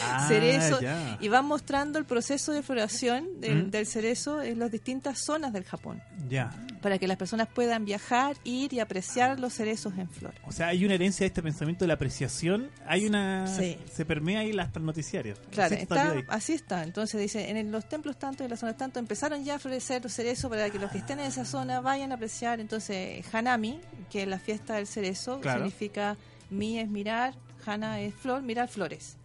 Ah, cerezos, ya. y van mostrando el proceso de floración del, Mm. del cerezo en las distintas zonas del Japón, Ya. para que las personas puedan viajar, ir y apreciar los cerezos en flor. O sea, hay una herencia de este pensamiento de la apreciación. Hay una. Sí. Se permea ahí hasta el noticiario. Claro, está, así está. Entonces dice, en el- los templos tanto y en las zonas tanto empezaron ya a florecer los cerezos para que los que estén en esa zona vayan a apreciar. Entonces, Hanami, que es la fiesta del cerezo, Claro. significa mi es mirar, Hana es flor, mirar flores.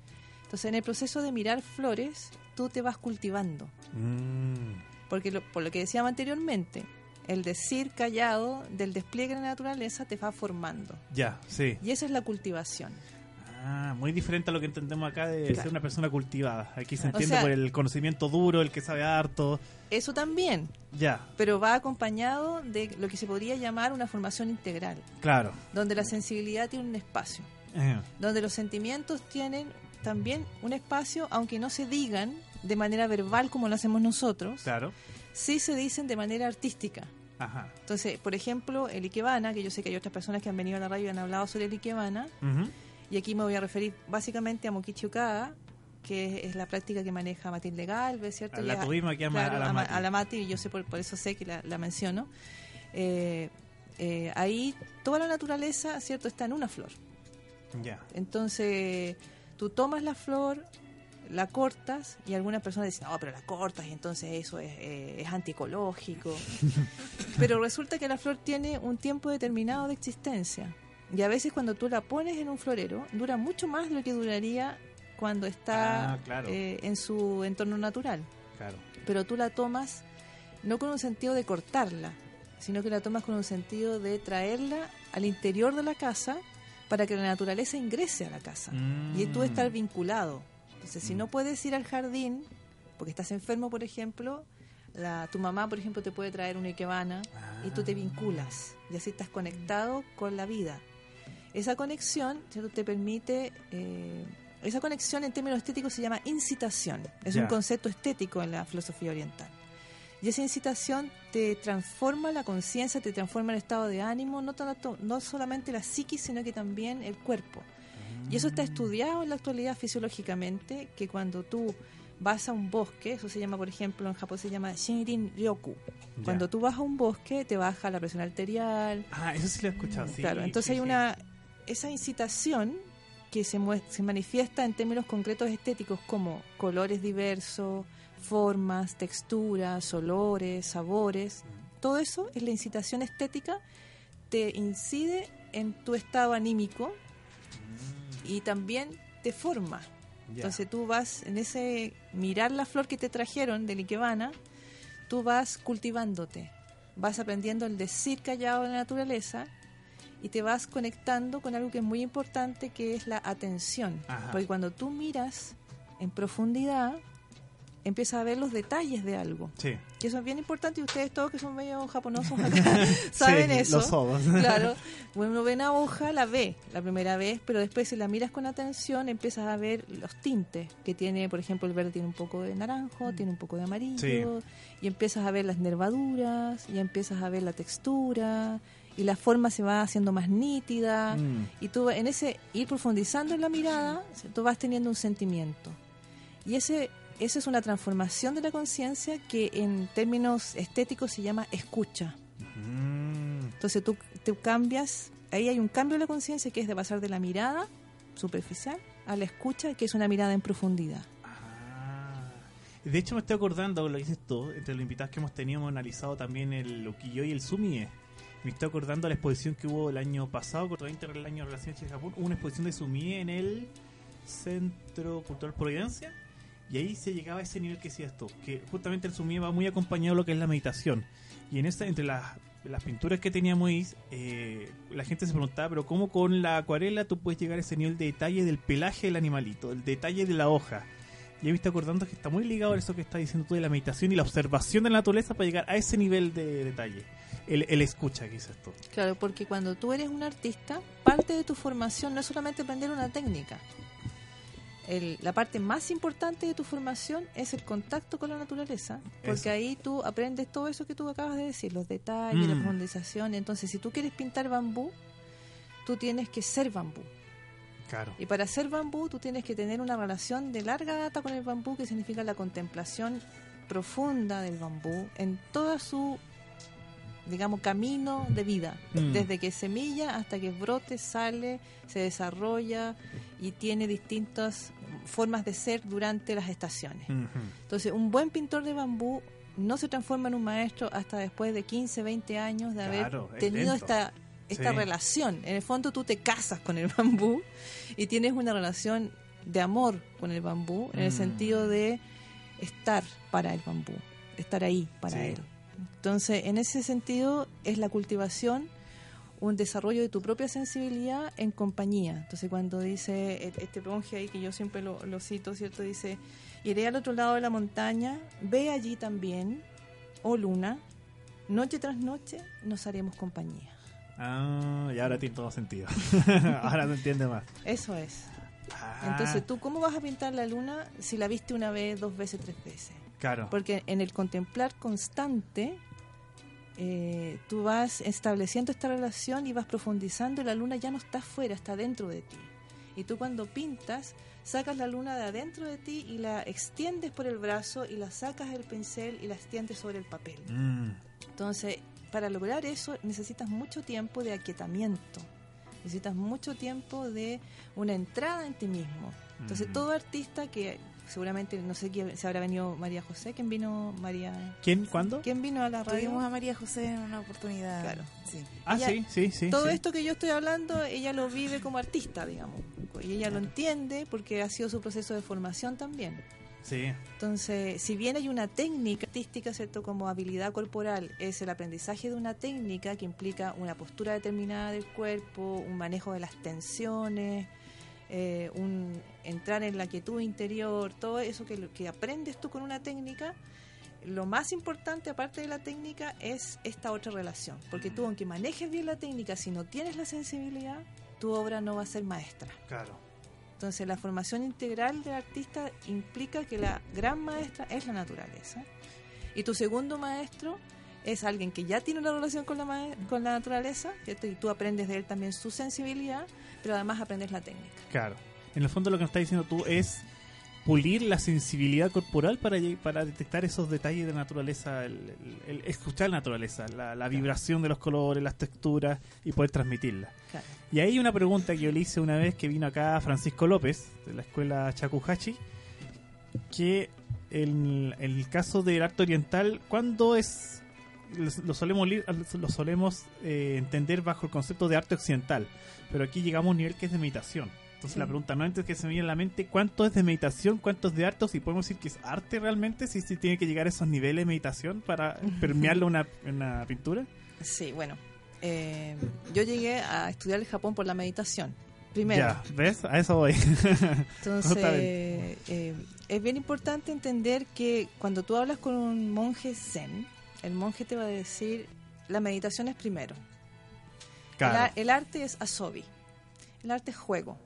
Entonces, en el proceso de mirar flores, tú te vas cultivando. Mm. Porque lo- por lo que decíamos anteriormente, el decir callado del despliegue de la naturaleza te va formando. Ya, sí. Y esa es la cultivación. Ah, muy diferente a lo que entendemos acá de Claro. ser una persona cultivada. Aquí se O entiende sea- por el conocimiento duro, el que sabe harto. Eso también, Ya, pero va acompañado de lo que se podría llamar una formación integral, claro. donde la sensibilidad tiene un espacio, Eh, donde los sentimientos tienen también un espacio, aunque no se digan de manera verbal como lo hacemos nosotros, claro. sí se dicen de manera artística. Ajá. Entonces, por ejemplo, el Ikebana, que yo sé que hay otras personas que han venido a la radio y han hablado sobre el Ikebana, Ujú. Y aquí me voy a referir básicamente a Mokichi Okada, que es la práctica que maneja Matilde Galvez, ¿cierto? La tuvimos aquí a claro, a la Mati. a la Mati, yo sé por, por eso sé que la, la menciono. Eh, eh, ahí toda la naturaleza, ¿cierto?, está en una flor. Ya. Entonces, tú tomas la flor, la cortas, y algunas personas dicen, no, pero la cortas, y entonces eso es, eh, es antiecológico. pero resulta que la flor tiene un tiempo determinado de existencia. Y a veces cuando tú la pones en un florero, dura mucho más de lo que duraría cuando está Ah, claro. eh, en su entorno natural. Claro. Pero tú la tomas no con un sentido de cortarla, sino que la tomas con un sentido de traerla al interior de la casa para que la naturaleza ingrese a la casa y tú estar vinculado. Entonces, si no puedes ir al jardín, porque estás enfermo, por ejemplo, la, tu mamá, por ejemplo, te puede traer una ikebana y tú te vinculas y así estás conectado con la vida. Esa conexión ¿cierto? te permite, eh, esa conexión en términos estéticos se llama incitación, es un concepto estético en la filosofía oriental. Y esa incitación te transforma la conciencia, te transforma el estado de ánimo, no, tanto- no solamente la psiquis, sino que también el cuerpo. Y eso está estudiado en la actualidad fisiológicamente, que cuando tú vas a un bosque, eso se llama, por ejemplo, en Japón se llama Shinrin Ryoku. Cuando tú vas a un bosque, te baja la presión arterial. Ah, eso sí lo he escuchado, sí. Claro, entonces hay una esa incitación que se, se manifiesta en términos concretos estéticos como colores diversos, formas, texturas, olores, sabores. Todo eso es la incitación estética, te incide en tu estado anímico y también te forma. Entonces tú vas en ese mirar la flor que te trajeron del Ikebana, tú vas cultivándote, vas aprendiendo el decir callado de la naturaleza y te vas conectando con algo que es muy importante que es la atención. Ajá. Porque cuando tú miras en profundidad, empiezas a ver los detalles de algo. Sí. Que eso es bien importante y ustedes todos que son medio japonosos acá saben Sí, eso. lo somos. Claro. Bueno, uno ve una hoja, la ve la primera vez, pero después si la miras con atención empiezas a ver los tintes que tiene, por ejemplo, el verde tiene un poco de naranjo, tiene un poco de amarillo Sí. y empiezas a ver las nervaduras, y empiezas a ver la textura y la forma se va haciendo más nítida Mm. y tú en ese ir profundizando en la mirada, tú vas teniendo un sentimiento. Y ese esa es una transformación de la conciencia que en términos estéticos se llama escucha. Mm. Entonces tú, tú cambias, ahí hay un cambio de la conciencia que es de pasar de la mirada superficial a la escucha, que es una mirada en profundidad. De hecho, me estoy acordando, lo dices tú, entre los invitados que hemos tenido, hemos analizado también el ukiyo y el sumie. Me estoy acordando de la exposición que hubo el año pasado, con Inter el año de Relaciones Chile-Japón, una exposición de sumie en el Centro Cultural Providencia. Y ahí se llegaba a ese nivel que decías tú, que justamente el sumie va muy acompañado de lo que es la meditación. Y en esta, entre las, las pinturas que teníamos ahí, eh, la gente se preguntaba, pero ¿cómo con la acuarela tú puedes llegar a ese nivel de detalle del pelaje del animalito, el detalle de la hoja? Y me estoy acordando que está muy ligado a eso que estás diciendo tú de la meditación y la observación de la naturaleza para llegar a ese nivel de detalle. El, el escucha que dices tú. Claro, porque cuando tú eres un artista, parte de tu formación no es solamente aprender una técnica. El- la parte más importante de tu formación es el contacto con la naturaleza, porque Eso. ahí tú aprendes todo eso que tú acabas de decir, los detalles, la Mm. profundización. Entonces, si tú quieres pintar bambú, tú tienes que ser bambú. Claro. Y para ser bambú, tú tienes que tener una relación de larga data con el bambú, que significa la contemplación profunda del bambú en toda su, digamos, camino de vida. Mm. Desde que semilla hasta que brote, sale, se desarrolla y tiene distintas formas de ser durante las estaciones. Entonces, un buen pintor de bambú no se transforma en un maestro hasta después de 15, 20 años de haber Claro, tenido esta, esta Sí. relación. En el fondo tú te casas con el bambú y tienes una relación de amor con el bambú en el Mm. sentido de estar para el bambú, estar ahí para Sí. él. Entonces, en ese sentido es la cultivación un desarrollo de tu propia sensibilidad en compañía. Entonces, cuando dice e- este monje ahí, que yo siempre lo, lo cito, ¿cierto? Dice, iré al otro lado de la montaña, ve allí también, oh luna, noche tras noche nos haremos compañía. Ah, y ahora tiene todo sentido. ahora no entiende más. Eso es. Ah. Entonces, ¿tú cómo vas a pintar la luna si la viste una vez, dos veces, tres veces? Claro. Porque en el contemplar constante, eh, tú vas estableciendo esta relación y vas profundizando y la luna ya no está afuera, está dentro de ti. Y tú cuando pintas, sacas la luna de adentro de ti y la extiendes por el brazo y la sacas del pincel y la extiendes sobre el papel. Mm. Entonces, para lograr eso necesitas mucho tiempo de aquietamiento. Necesitas mucho tiempo de una entrada en ti mismo. Entonces, Mm. todo artista que seguramente, no sé quién, si habrá venido María José, ¿quién vino María? ¿Quién? ¿Cuándo? ¿Quién vino a la radio? Tuvimos a María José en una oportunidad. Claro. Sí. Ah, Ella- sí, sí, sí. Todo sí. esto que yo estoy hablando, ella lo vive como artista, digamos. Y ella lo entiende porque ha sido su proceso de formación también. Sí. Entonces, si bien hay una técnica artística, ¿cierto? Como habilidad corporal, es el aprendizaje de una técnica que implica una postura determinada del cuerpo, un manejo de las tensiones, eh, un entrar en la quietud interior, todo eso que, que aprendes tú con una técnica. Lo más importante, aparte de la técnica, es esta otra relación. Porque tú, aunque manejes bien la técnica, si no tienes la sensibilidad, tu obra no va a ser maestra. Claro. Entonces, la formación integral del artista implica que la gran maestra es la naturaleza. Y tu segundo maestro es alguien que ya tiene una relación con la, con la naturaleza, ¿cierto? y tú aprendes de él también su sensibilidad, pero además aprendes la técnica. Claro. En el fondo lo que nos está diciendo tú es pulir la sensibilidad corporal para, para detectar esos detalles de la naturaleza, el, el- el escuchar la naturaleza, la, la vibración de los colores, las texturas y poder transmitirla. Claro. Y hay una pregunta que yo le hice una vez que vino acá Francisco López, de la escuela Chacuhachi, que en, en el caso del arte oriental, ¿cuándo es lo solemos lo solemos eh, entender bajo el concepto de arte occidental, pero aquí llegamos a un nivel que es de meditación. Entonces Sí. la pregunta no antes que se me viene a la mente, ¿cuánto es de meditación, cuánto es de arte? O si podemos decir que es arte realmente, si, si tiene que llegar a esos niveles de meditación para permearlo una, una pintura. Sí, bueno, eh, yo llegué a estudiar el Japón por la meditación. primero. Ya, ¿ves? A eso voy. Entonces, eh, es bien importante entender que cuando tú hablas con un monje zen, el monje te va a decir, la meditación es primero. Claro. El, arte es asobi. El arte es juego.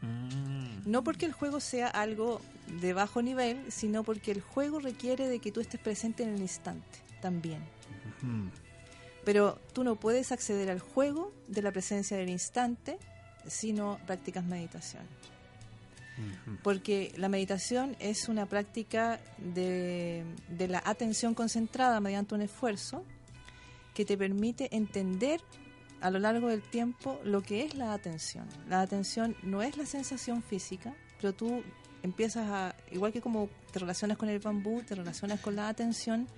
Mm. No porque el juego sea algo de bajo nivel, sino porque el juego requiere de que tú estés presente en el instante también. Mm. Pero tú no puedes acceder al juego de la presencia del instante si no practicas meditación. Porque la meditación es una práctica de, de la atención concentrada mediante un esfuerzo que te permite entender a lo largo del tiempo lo que es la atención. La atención no es la sensación física, pero tú empiezas a, igual que como te relacionas con el bambú, te relacionas con la atención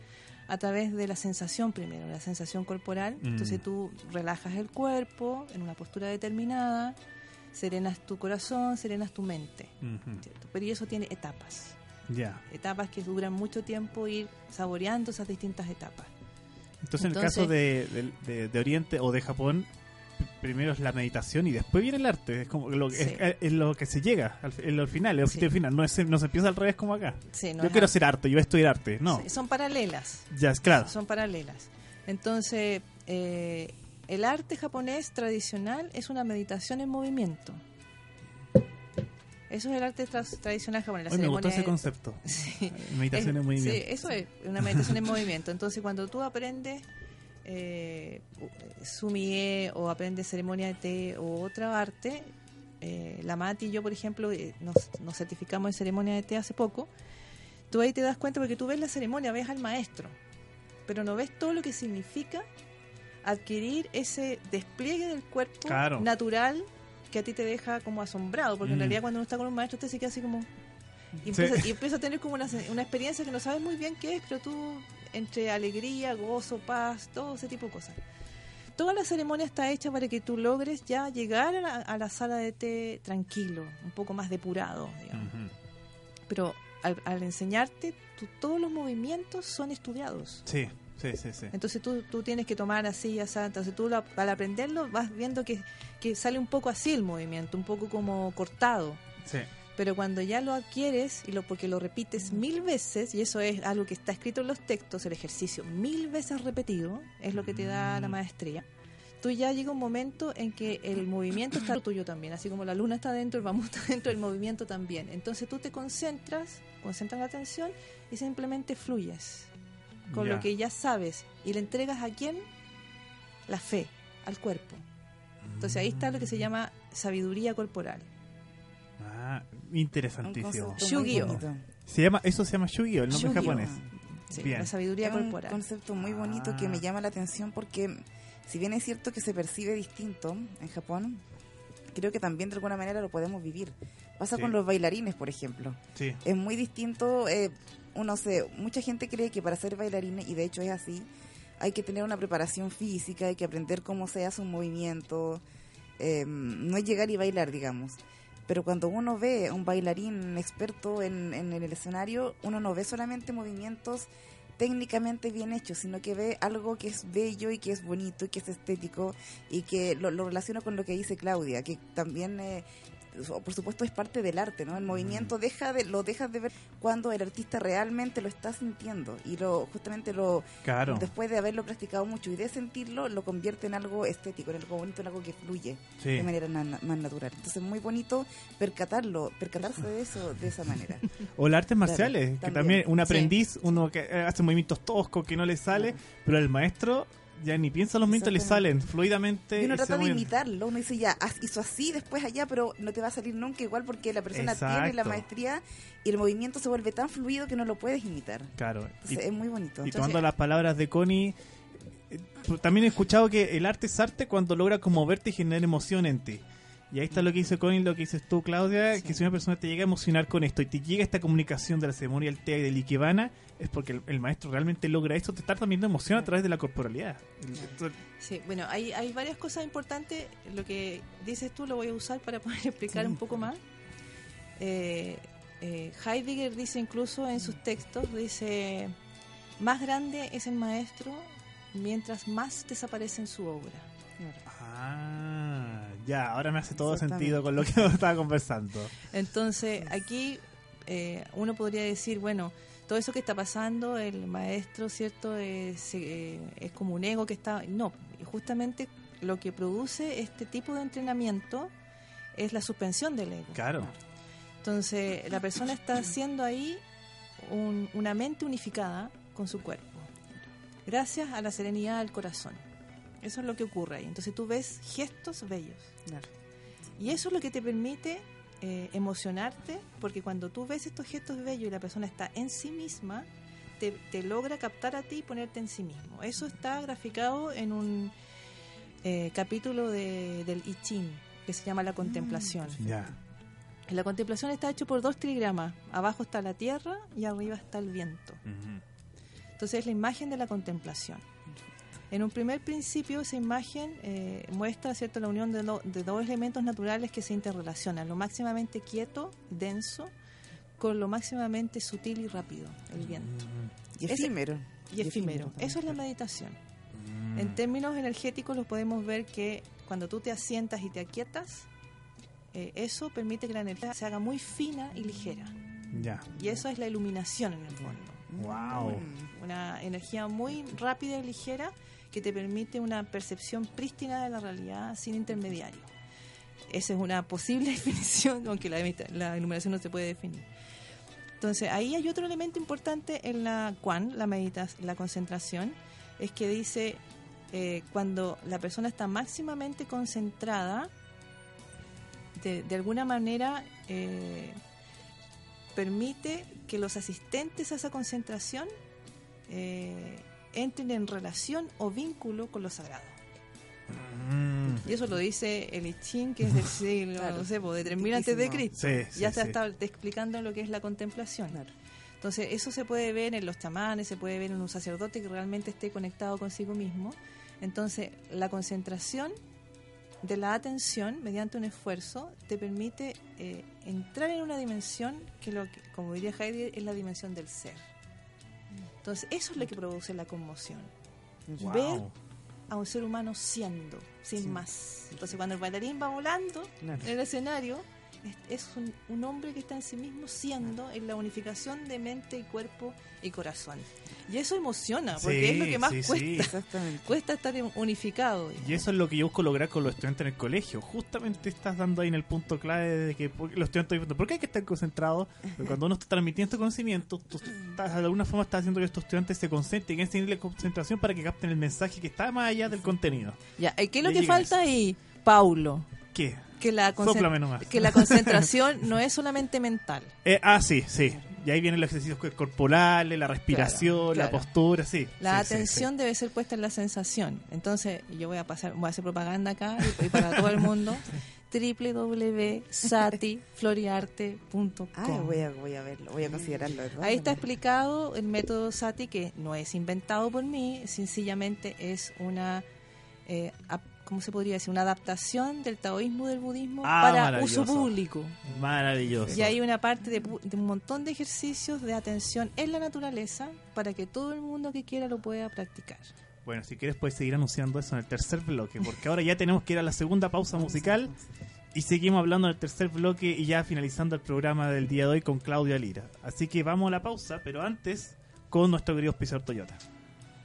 a través de la sensación primero, la sensación corporal. Mm. Entonces tú relajas el cuerpo en una postura determinada, serenas tu corazón, serenas tu mente. Pero y eso tiene etapas. Ya. Etapas que duran mucho tiempo ir saboreando esas distintas etapas. Entonces, en el caso de, de- de- de Oriente o de Japón, primero es la meditación y después viene el arte. Es como lo, Sí. es, es lo que se llega al, lo final, el objetivo final. No, es, no se empieza al revés como acá. Sí, no yo quiero hacer arte, yo voy a estudiar arte. No, son paralelas. ya es claro. Son paralelas. Entonces, eh, el arte japonés tradicional es una meditación en movimiento. Eso es el arte tra- tradicional japonés. la Hoy me gustó ese concepto. Sí. Meditación Es- en movimiento. Sí, eso es una meditación en movimiento. Entonces, cuando tú aprendes eh, sumie o aprendes ceremonia de té o otra arte, eh, la Mati y yo, por ejemplo, eh, nos, nos certificamos en ceremonia de té hace poco. Tú ahí te das cuenta porque tú ves la ceremonia, ves al maestro, pero no ves todo lo que significa adquirir ese despliegue del cuerpo Claro. natural que a ti te deja como asombrado, porque en Mm. realidad cuando uno está con un maestro usted se queda así como... Y Sí. empieza, y empieza a tener como una, una experiencia que no sabes muy bien qué es, pero tú, entre alegría, gozo, paz, todo ese tipo de cosas. Toda la ceremonia está hecha para que tú logres ya llegar a la, a la sala de té tranquilo, un poco más depurado, digamos. Pero al, al enseñarte, tú- todos los movimientos son estudiados. Sí, sí, sí, sí. Entonces tú, tú tienes que tomar así, así. Entonces tú lo- al aprenderlo vas viendo que, que sale un poco así el movimiento, un poco como cortado. Sí. Pero cuando ya lo adquieres, y lo porque lo repites mil veces, y eso es algo que está escrito en los textos, el ejercicio mil veces repetido, es lo que te da la maestría. Tú ya llega un momento en que el movimiento está tuyo también, así como la luna está dentro, el bambú está dentro, el movimiento también. Entonces tú te concentras, concentras la atención y simplemente fluyes con Ya. lo que ya sabes y le entregas a quién? La fe, al cuerpo. Entonces ahí está lo que se llama sabiduría corporal. Ah, interesantísimo. Un bonito. Se llama, eso se llama Yu-Gi-Oh, el nombre japonés. Sí, Bien. la sabiduría Es un corporal. concepto muy bonito que me llama la atención porque si bien es cierto que se percibe distinto en Japón, creo que también de alguna manera lo podemos vivir. Pasa Sí. con los bailarines, por ejemplo. Sí. Es muy distinto, eh, uno sé, mucha gente cree que para ser bailarines, y de hecho es así, hay que tener una preparación física, hay que aprender cómo se hace un movimiento, eh, no es llegar y bailar, digamos. Pero cuando uno ve a un bailarín experto en, en el escenario, uno no ve solamente movimientos técnicamente bien hechos, sino que ve algo que es bello y que es bonito y que es estético y que lo, lo relaciona con lo que dice Claudia, que también, eh, por supuesto, es parte del arte, ¿no? El movimiento deja de, lo dejas de ver cuando el artista realmente lo está sintiendo y lo justamente lo Claro. después de haberlo practicado mucho y de sentirlo, lo convierte en algo estético, en algo bonito, en algo que fluye Sí. de manera na- más natural. Entonces, muy bonito percatarlo, percatarse de eso de esa manera. O las artes Claro, marciales, que también. un Sí. aprendiz, uno que eh, hace movimientos toscos que no le sale, pero el maestro ya ni piensa los movimientos, le salen fluidamente. Y uno trata de imitarlo, uno dice ya, hizo así, después allá, pero no te va a salir nunca igual porque la persona tiene la maestría y el movimiento se vuelve tan fluido que no lo puedes imitar. Claro. Entonces, es muy bonito. Y Entonces, tomando las palabras de Connie, eh, pues, también he escuchado que el arte es arte cuando logra conmoverte y generar emoción en ti. Y ahí está lo que dice Connie, lo que dices tú, Claudia, que si una persona te llega a emocionar con esto y te llega esta comunicación de la ceremonia del té y del Ikebana, es porque el, el maestro realmente logra esto, te está transmitiendo emoción a través de la corporalidad. Sí, bueno, hay, hay varias cosas importantes. Lo que dices tú lo voy a usar para poder explicar Sí. un poco más. Eh, eh, Heidegger dice incluso en sus textos, dice, más grande es el maestro mientras más desaparece en su obra. Ah, ya, ahora me hace todo sentido con lo que estaba conversando. Entonces, aquí eh, uno podría decir, bueno, todo eso que está pasando, el maestro, ¿cierto? Es, eh, es como un ego que está... No, justamente lo que produce este tipo de entrenamiento es la suspensión del ego. Claro. Entonces, la persona está haciendo ahí un- una mente unificada con su cuerpo, gracias a la serenidad del corazón. Eso es lo que ocurre ahí. Entonces tú ves gestos bellos. Y eso es lo que te permite eh, emocionarte, porque cuando tú ves estos gestos bellos y la persona está en sí misma, te, te logra captar a ti y ponerte en sí mismo. Eso está graficado en un eh, capítulo de, del I Ching, que se llama La Contemplación. Ya. La contemplación está hecho por dos trigramas. Abajo está la tierra y arriba está el viento. Entonces es la imagen de la contemplación. En un primer principio esa imagen eh, muestra cierto la unión de, lo- de dos elementos naturales que se interrelacionan, lo máximamente quieto, denso, con lo máximamente sutil y rápido, el viento. Y Ese- efímero. y efímero. Eso es la meditación. En términos energéticos los podemos ver que cuando tú te asientas y te aquietas, eh, eso permite que la energía se haga muy fina y ligera. Ya. Y eso es la iluminación en el fondo. Wow. Una energía muy rápida y ligera que te permite una percepción prístina de la realidad sin intermediario. Esa es una posible definición, aunque la, iluminación no se puede definir. Entonces, ahí hay otro elemento importante en la Quan, la meditación, la concentración, es que dice eh, cuando la persona está máximamente concentrada, de, de alguna manera eh, permite que los asistentes a esa concentración eh, entren en relación o vínculo con lo sagrado. Y eso lo dice el I Ching, que es del siglo, no sé, de 3000 antes de Cristo. Sí, sí, ya se sí. está explicando lo que es la contemplación. Entonces, eso se puede ver en los chamanes, se puede ver en un sacerdote que realmente esté conectado consigo mismo. Entonces, la concentración de la atención mediante un esfuerzo te permite eh, entrar en una dimensión que, lo que, como diría Heidegger, es la dimensión del ser. Entonces, eso es lo que produce la conmoción. Wow. Ver a un ser humano siendo, sin más. Entonces, cuando el bailarín va volando Claro. en el escenario, es, un, un hombre que está en sí mismo siendo en la unificación de mente y cuerpo y corazón. Y eso emociona, porque Sí, es lo que más sí, sí. cuesta. Cuesta estar unificado. Y eso es lo que yo busco lograr con los estudiantes en el colegio. Justamente estás dando ahí en el punto clave de que los estudiantes dicen, ¿por qué hay que estar concentrados? Porque cuando uno está transmitiendo este conocimiento, tú estás, de alguna forma estás haciendo que estos estudiantes se concentren en ese nivel de concentración para que capten el mensaje que está más allá del contenido. Ya, ¿y ¿qué es lo Y que falta ahí, Paulo? ¿Qué? Que la, concen- Sóplame nomás. que la concentración no es solamente mental. Eh, ah, sí, sí. Y ahí vienen los ejercicios cor- corporales, la respiración, la claro. postura, sí. La Sí, sí, atención debe ser puesta en la sensación. Entonces, yo voy a pasar, voy a hacer propaganda acá y, y para todo el mundo. www.satifloriarte.com Ah, voy a, voy a verlo, voy a considerarlo. ¿verdad? Ahí está explicado el método Sati, que no es inventado por mí, sencillamente es una, eh, ¿cómo se podría decir? Una adaptación del taoísmo del budismo Ah, para uso público. Maravilloso. Y hay una parte de, de un montón de ejercicios de atención en la naturaleza para que todo el mundo que quiera lo pueda practicar. Bueno, si quieres puedes seguir anunciando eso en el tercer bloque, porque ahora ya tenemos que ir a la segunda pausa musical y seguimos hablando en el tercer bloque y ya finalizando el programa del día de hoy con Claudia Lira. Así que vamos a la pausa, pero antes con nuestro querido auspiciador Toyota.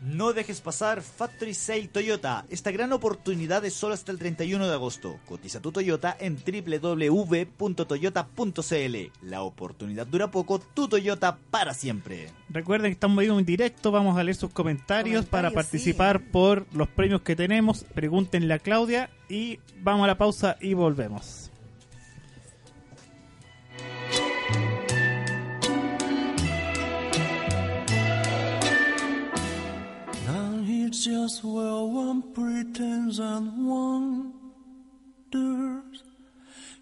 No dejes pasar Factory Sale Toyota. Esta gran oportunidad es solo hasta el 31 de agosto. Cotiza tu Toyota en www.toyota.cl. La oportunidad dura poco, tu Toyota para siempre. Recuerden que estamos en directo, vamos a leer sus comentarios, para participar por los premios que tenemos. Pregúntenle a Claudia y vamos a la pausa y volvemos. Just where one pretends and wonders,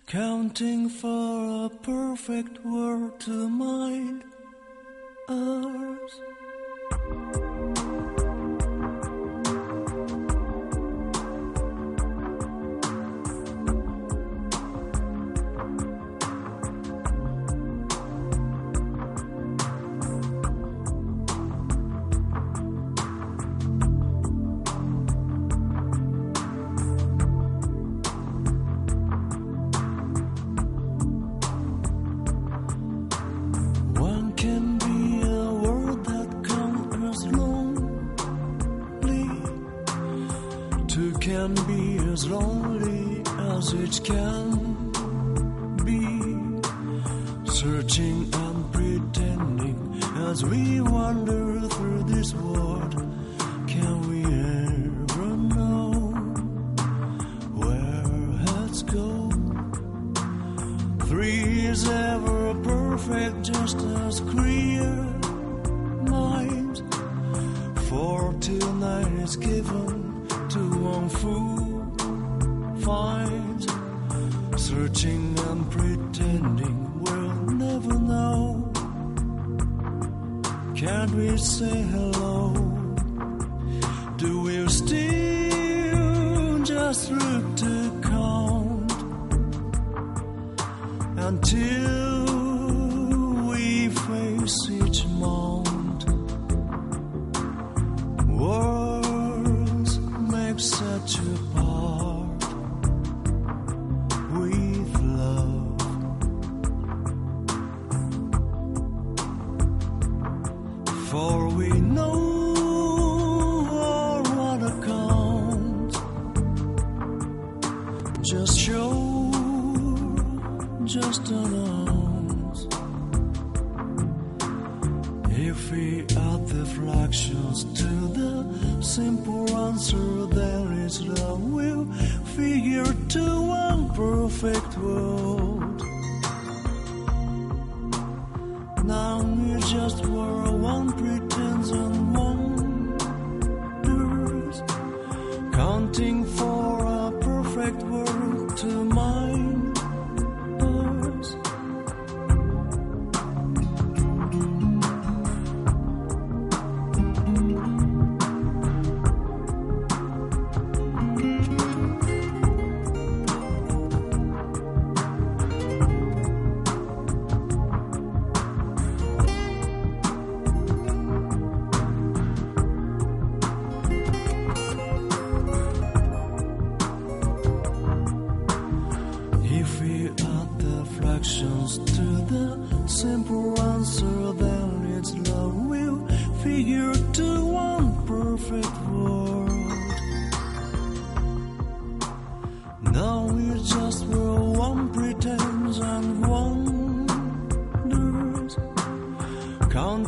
counting for a perfect world to mind ours. Can be as lonely as it can be, searching and pretending as we wander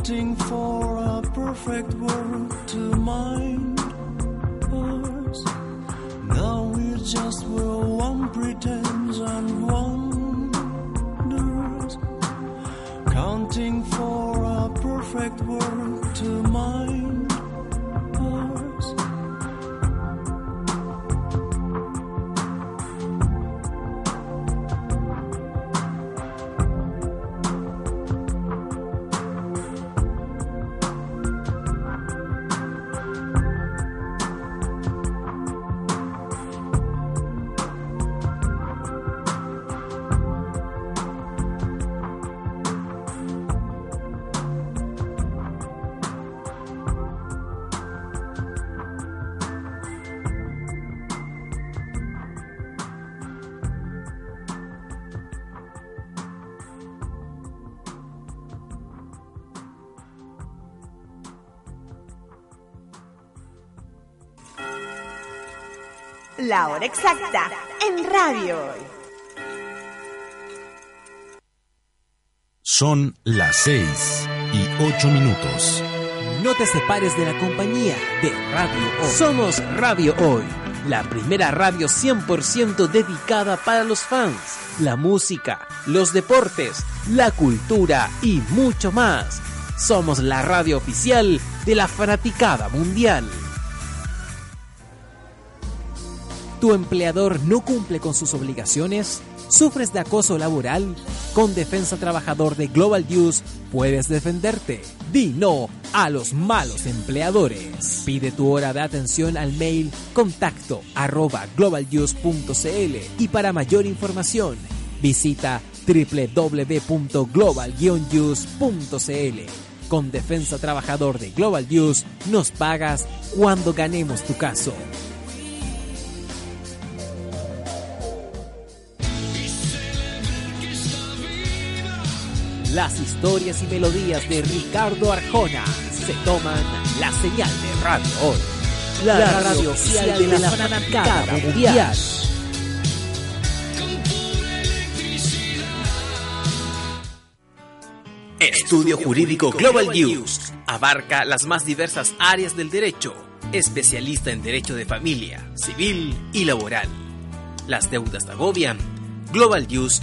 counting for a perfect world to mind us. Now we just were one pretends and wonders, counting for a perfect world La hora exacta en Radio Hoy. Son las 6 y 8 minutos. No te separes de la compañía de Radio Hoy. Somos Radio Hoy, la primera radio 100% dedicada para los fans, la música, los deportes, la cultura y mucho más. Somos la radio oficial de la fanaticada mundial. ¿Tu empleador no cumple con sus obligaciones? ¿Sufres de acoso laboral? Con Defensa Trabajador de Global News puedes defenderte. Di no a los malos empleadores. Pide tu hora de atención al mail contacto arroba globalnews.cl y para mayor información visita www.global-news.cl. Con Defensa Trabajador de Global News nos pagas cuando ganemos tu caso. Las historias y melodías de Ricardo Arjona se toman la señal de radio hoy. la radio oficial de la fanaticada mundial. Estudio Jurídico Global News abarca las más diversas áreas del derecho, especialista en derecho de familia, civil y laboral. Las deudas te agobian. Global News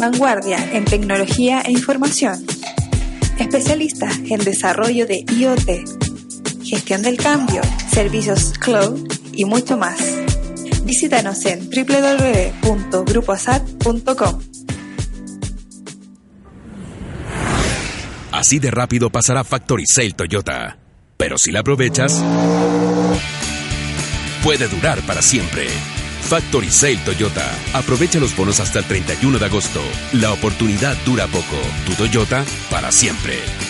Vanguardia en tecnología e información. Especialista en desarrollo de IoT, gestión del cambio, servicios cloud y mucho más. Visítanos en www.grupoasat.com. Así de rápido pasará Factory Sale Toyota. Pero si la aprovechas, puede durar para siempre. Factory Sale Toyota. Aprovecha los bonos hasta el 31 de agosto. La oportunidad dura poco. Tu Toyota para siempre.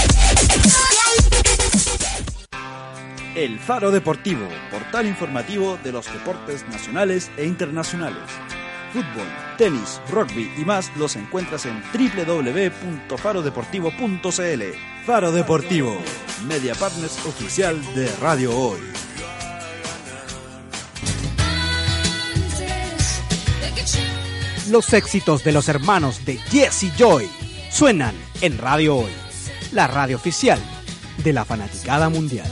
El Faro Deportivo, portal informativo de los deportes nacionales e internacionales. Fútbol, tenis, rugby y más los encuentras en www.farodeportivo.cl. Faro Deportivo, media partners oficial de Radio Hoy. Los éxitos de los hermanos de Jesse Joy suenan en Radio Hoy, la radio oficial de la fanaticada mundial.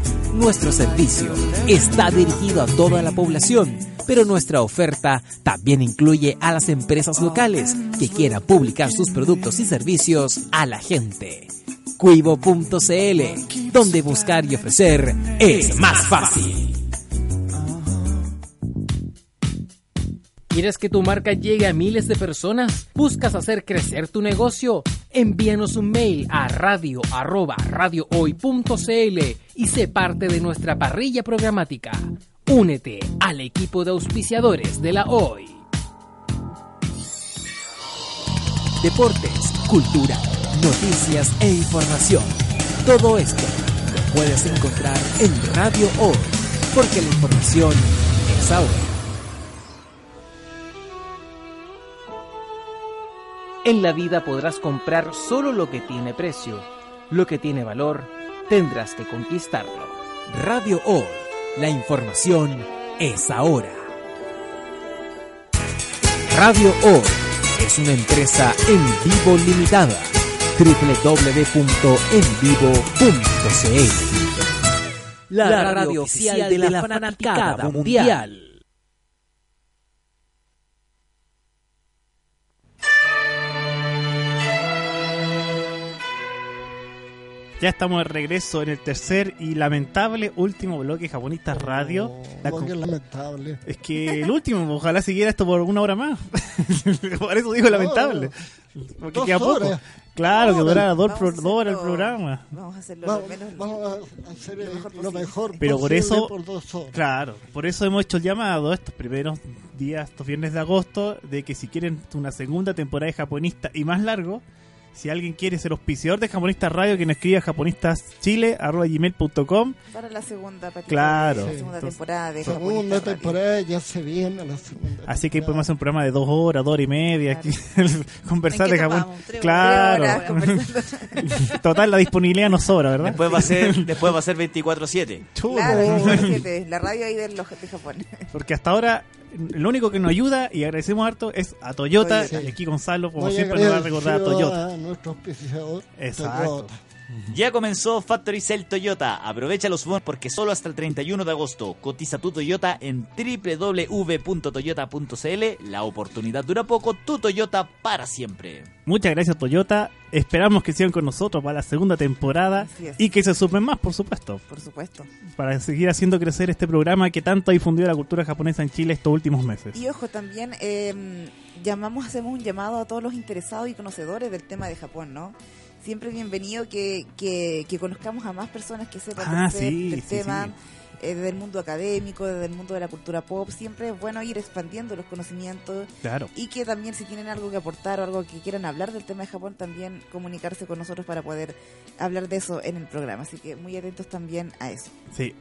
Nuestro servicio está dirigido a toda la población, pero nuestra oferta también incluye a las empresas locales que quieran publicar sus productos y servicios a la gente. Cuivo.cl, donde buscar y ofrecer es más fácil. ¿Quieres que tu marca llegue a miles de personas? ¿Buscas hacer crecer tu negocio? Envíanos un mail a radio arroba radiohoy.cl y sé parte de nuestra parrilla programática. Únete al equipo de auspiciadores de la Hoy. Deportes, cultura, noticias e información. Todo esto lo puedes encontrar en Radio Hoy, porque la información es ahora. En la vida podrás comprar solo lo que tiene precio. Lo que tiene valor, tendrás que conquistarlo. Radio Hoy, la información es ahora. Radio Hoy es una empresa en vivo limitada. www.envivo.cl La radio oficial de la fanaticada mundial. Ya estamos de regreso en el tercer y lamentable último bloque Japonista Radio. La ¿Cómo con- que es lamentable? Es que el último, ojalá siguiera esto por una hora más. por eso digo lamentable. Porque Dos queda poco. horas. Claro, que Dos horas. dos, pro- horas el programa. Vamos a hacerlo Va- lo menos. vamos a hacer el- lo mejor Pero por eso, por dos horas. claro, por eso hemos hecho el llamado estos primeros días, estos viernes de agosto, de que si quieren una segunda temporada de japonista y más largo, Si alguien quiere ser auspiciador de Japonista Radio, que nos escriba a japonistaschile.gmail.com Para la segunda patita Claro. de la segunda Entonces, temporada de Segunda Japonista Radio. temporada ya se viene la segunda. Así que podemos hacer un programa de dos horas, dos horas y media, aquí, conversar ¿En de Japón. ¿Tres Claro. horas conversando? Total, la disponibilidad nos sobra, ¿verdad? Después va a ser, después va a ser 24-7. Claro, 27, la radio ahí de, los, de Japón. Porque hasta ahora lo único que nos ayuda y agradecemos harto es a Toyota. Y aquí Gonzalo, como Muy siempre, nos va a recordar a Toyota. a nuestro auspiciador, Exacto. Toyota. Ya comenzó Factory Sale Toyota. Aprovecha los bonos porque solo hasta el 31 de agosto. Cotiza tu Toyota en www.toyota.cl. La oportunidad dura poco. Tu Toyota para siempre. Muchas gracias, Toyota. Esperamos que sigan con nosotros para la segunda temporada y que se sumen más, por supuesto, Por supuesto. para seguir haciendo crecer este programa que tanto ha difundido la cultura japonesa en Chile estos últimos meses. Y ojo, también eh, llamamos, hacemos un llamado a todos los interesados y conocedores del tema de Japón, ¿no? Siempre es bienvenido que, que, que conozcamos a más personas que sepan Ah, del, sí, del sí, tema, sí. eh, desde el mundo académico, desde el mundo de la cultura pop. Siempre es bueno ir expandiendo los conocimientos Claro. y que también si tienen algo que aportar o algo que quieran hablar del tema de Japón, también comunicarse con nosotros para poder hablar de eso en el programa. Así que muy atentos también a eso. Sí.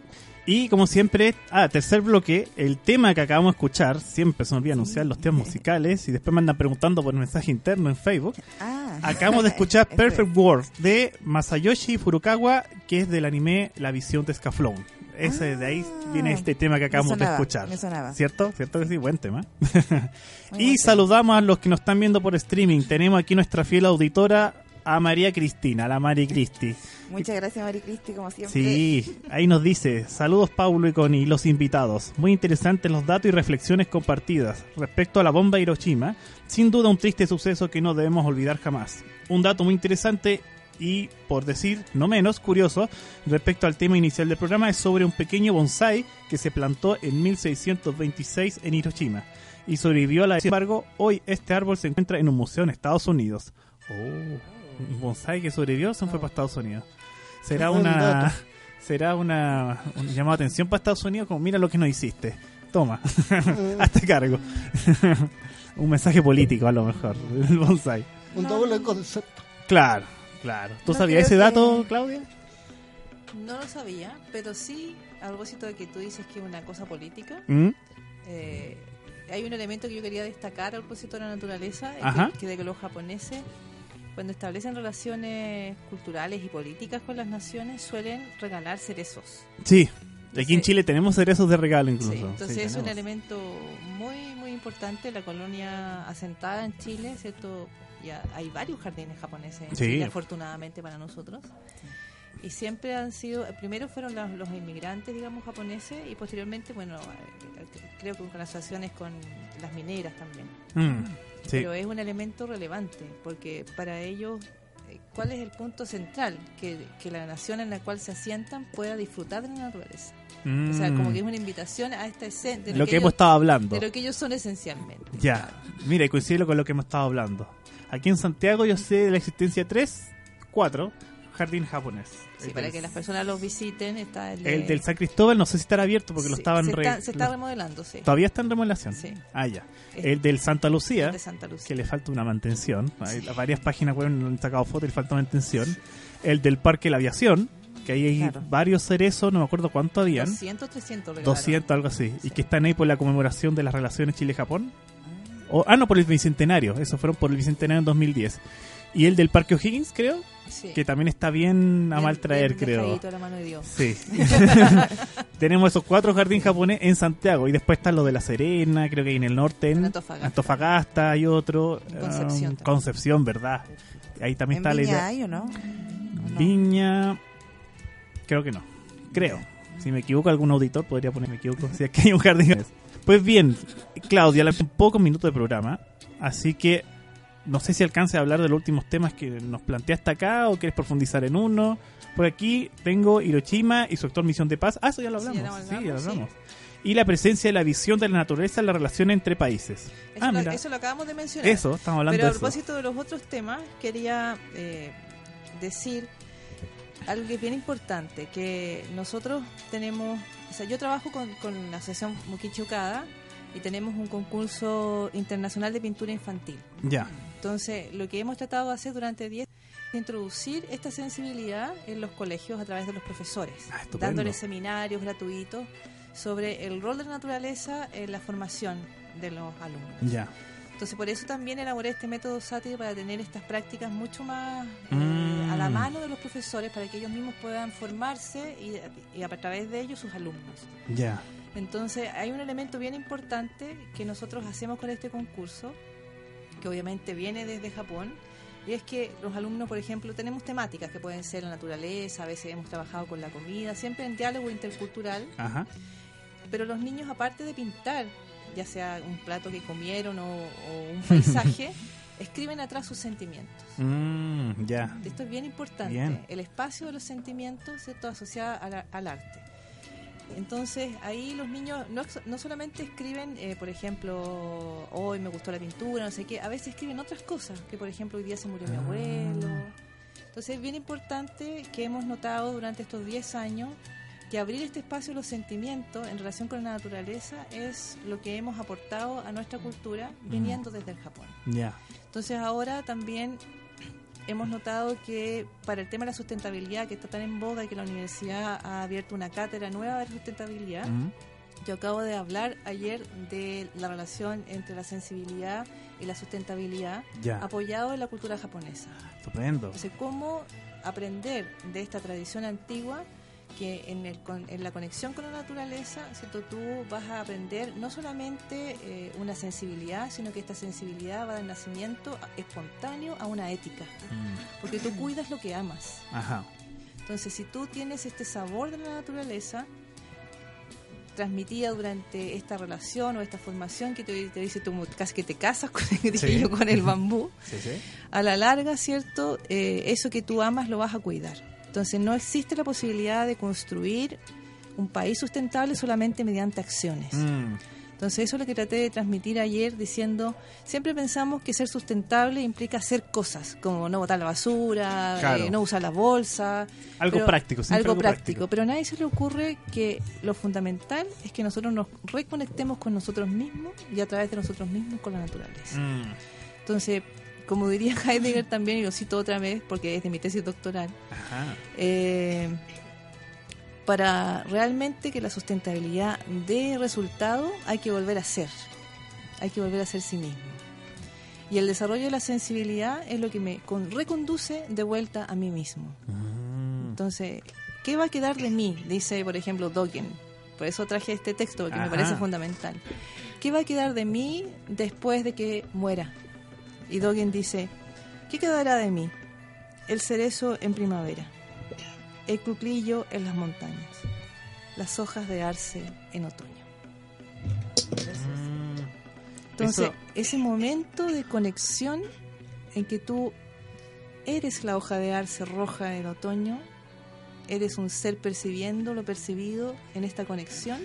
Y como siempre, ah, tercer bloque, el tema que acabamos de escuchar, siempre se me olvida anunciar los temas musicales y después me andan preguntando por mensaje interno en Facebook. Ah. Acabamos de escuchar Eso Perfect World de Masayoshi Furukawa, que es del anime La visión de Scaflón. Ese de ahí viene este tema que acabamos Ah, sonaba, de escuchar. me sonaba. ¿Cierto? ¿Cierto que sí? Buen tema. Y buen saludamos a los que nos están viendo por streaming. Tenemos aquí nuestra fiel auditora, a María Cristina, la Mari Cristi. Muchas gracias, Mari Cristi, como siempre. Sí, ahí nos dice, saludos Paulo y Connie, los invitados. Muy interesantes los datos y reflexiones compartidas. Respecto a la bomba de Hiroshima, sin duda un triste suceso que no debemos olvidar jamás. Un dato muy interesante y, por decir no menos, curioso, respecto al tema inicial del programa, es sobre un pequeño bonsai que se plantó en 1626 en Hiroshima y sobrevivió a la... Sin embargo, hoy este árbol se encuentra en un museo en Estados Unidos. Oh, bonsai que sobrevivió se fue para Estados Unidos. Será una será una un llamado de atención para Estados Unidos como mira lo que nos hiciste. Toma, hazte cargo. un mensaje político a lo mejor, el bonsai. Un doble concepto. Claro, claro. ¿Tú No sabías ese que- dato, Claudia? No lo sabía, pero sí, a propósito de que tú dices que es una cosa política, ¿Mm? eh, hay un elemento que yo quería destacar a propósito de la naturaleza, que, que de que los japoneses, cuando establecen relaciones culturales y políticas con las naciones, suelen regalar cerezos. Sí. Aquí en Chile tenemos cerezos de regalo incluso. Sí, entonces Sí, es un elemento muy muy importante la colonia asentada en Chile cierto ya hay varios jardines japoneses en Sí. Chile afortunadamente para nosotros y siempre han sido primero fueron los, los inmigrantes digamos japoneses y posteriormente bueno creo que con asociaciones con las mineras también Mm, sí. pero es un elemento relevante porque para ellos eh, ¿Cuál es el punto central? Que, que la nación en la cual se asientan pueda disfrutar de la naturaleza. O sea, Mm. como que es una invitación a esta esencia. de Lo que ellos- hemos estado hablando. De lo que ellos son esencialmente. Ya, mira, y coincide con lo que hemos estado hablando. Aquí en Santiago yo sé de la existencia de tres, cuatro jardines japonés. Sí, para que las personas los visiten. Está el, de- El del San Cristóbal no sé si estará abierto porque lo estaban se re- está- se está lo- remodelando, sí. ¿Todavía está en remodelación? Sí. Ah, ya. El del Santa Lucía, el de Santa Lucía. que le falta una mantención. Hay varias páginas web no han sacado fotos y le falta mantención. El del Parque La Aviación, que ahí hay Claro. varios cerezos, no me acuerdo cuánto habían. 200, 300 regalaron. 200, algo así. Y que están ahí por la conmemoración de las relaciones Chile-Japón. O, ah, no, por el bicentenario. Eso fueron por el bicentenario en 2010. Y el del Parque O'Higgins, creo. Sí. Que también está bien a mal traer, creo. la mano de Dios. Sí. Tenemos esos cuatro jardines japonés en Santiago. Y después está lo de La Serena, creo que hay en el norte. En En Antofagasta. Antofagasta hay otro. Concepción um, Concepción, ¿verdad? Ahí también ¿En está la Viña idea. hay o no? Viña. Creo que no. Creo. Si me equivoco, algún auditor podría poner me equivoco. Si es que hay un jardín. Pues bien, Claudia, le un pocos minutos de programa. Así que no sé si alcance a hablar de los últimos temas que nos planteaste acá o quieres profundizar en uno. Por aquí tengo Hiroshima y su actual misión de paz. Ah, eso ya lo Sí, hablamos. ya lo Sí, ya lo hablamos, sí. Y la presencia de la visión de la naturaleza en la relación entre países. Eso, ah, lo, mira. eso lo acabamos de mencionar. Eso, estamos hablando Pero a de eso. propósito de los otros temas, quería eh, decir algo que es bien importante, que nosotros tenemos, o sea, yo trabajo con, con la Asociación Mukichi Okada y tenemos un concurso internacional de pintura infantil. Ya. Entonces, lo que hemos tratado de hacer durante 10 es introducir esta sensibilidad en los colegios a través de los profesores, Ah, dándoles seminarios gratuitos sobre el rol de la naturaleza en la formación de los alumnos. Ya. Entonces, por eso también elaboré este método SATI para tener estas prácticas mucho más eh, Mm. a la mano de los profesores para que ellos mismos puedan formarse y, y a través de ellos sus alumnos. Ya. Entonces, hay un elemento bien importante que nosotros hacemos con este concurso, que obviamente viene desde Japón, y es que los alumnos, por ejemplo, tenemos temáticas que pueden ser la naturaleza, a veces hemos trabajado con la comida, siempre en diálogo intercultural, Ajá. pero los niños, aparte de pintar, ya sea un plato que comieron o, o un paisaje, escriben atrás sus sentimientos. Mm, ya. Esto es bien importante. Bien. El espacio de los sentimientos, ¿cierto? asociado al, al arte. Entonces, ahí los niños no, no solamente escriben, eh, por ejemplo, hoy me gustó la pintura, no sé qué, a veces escriben otras cosas, que por ejemplo, hoy día se murió mi Ah. abuelo. Entonces, es bien importante que hemos notado durante estos 10 años que abrir este espacio de los sentimientos en relación con la naturaleza es lo que hemos aportado a nuestra cultura viniendo desde el Japón. Ya. Entonces ahora también hemos notado que para el tema de la sustentabilidad, que está tan en boga y que la universidad ha abierto una cátedra nueva de sustentabilidad, Mm. yo acabo de hablar ayer de la relación entre la sensibilidad y la sustentabilidad, Ya. apoyado en la cultura japonesa. Estupendo. Entonces, cómo aprender de esta tradición antigua que en, el con- en la conexión con la naturaleza, ¿cierto? tú vas a aprender no solamente eh, una sensibilidad, sino que esta sensibilidad va a dar nacimiento espontáneo a una ética, porque tú cuidas lo que amas. Ajá. Entonces, si tú tienes este sabor de la naturaleza, transmitida durante esta relación o esta formación que te, te dice tú casi que te casas con, Sí. yo, con el bambú, Sí, sí. a la larga, ¿cierto? Eh, eso que tú amas lo vas a cuidar. Entonces no existe la posibilidad de construir un país sustentable solamente mediante acciones. Mm. Entonces eso es lo que traté de transmitir ayer diciendo, siempre pensamos que ser sustentable implica hacer cosas, como no botar la basura, Claro. eh, no usar la bolsa. Algo pero- práctico, algo algo práctico. práctico. Pero a nadie se le ocurre que lo fundamental es que nosotros nos reconectemos con nosotros mismos y a través de nosotros mismos con la naturaleza. Mm. Entonces, como diría Heidegger también, y lo cito otra vez porque es de mi tesis doctoral, Ajá. eh, para realmente que la sustentabilidad dé resultado hay que volver a ser, hay que volver a ser sí mismo. Y el desarrollo de la sensibilidad es lo que me con- reconduce de vuelta a mí mismo. Entonces, ¿qué va a quedar de mí? Dice, por ejemplo, Dogen. Por eso traje este texto, porque me parece fundamental. ¿Qué va a quedar de mí después de que muera? Y Dogen dice, ¿qué quedará de mí? El cerezo en primavera, el cuclillo en las montañas, las hojas de arce en otoño. Entonces, Eso- ese momento de conexión en que tú eres la hoja de arce roja en otoño, eres un ser percibiendo lo percibido en esta conexión,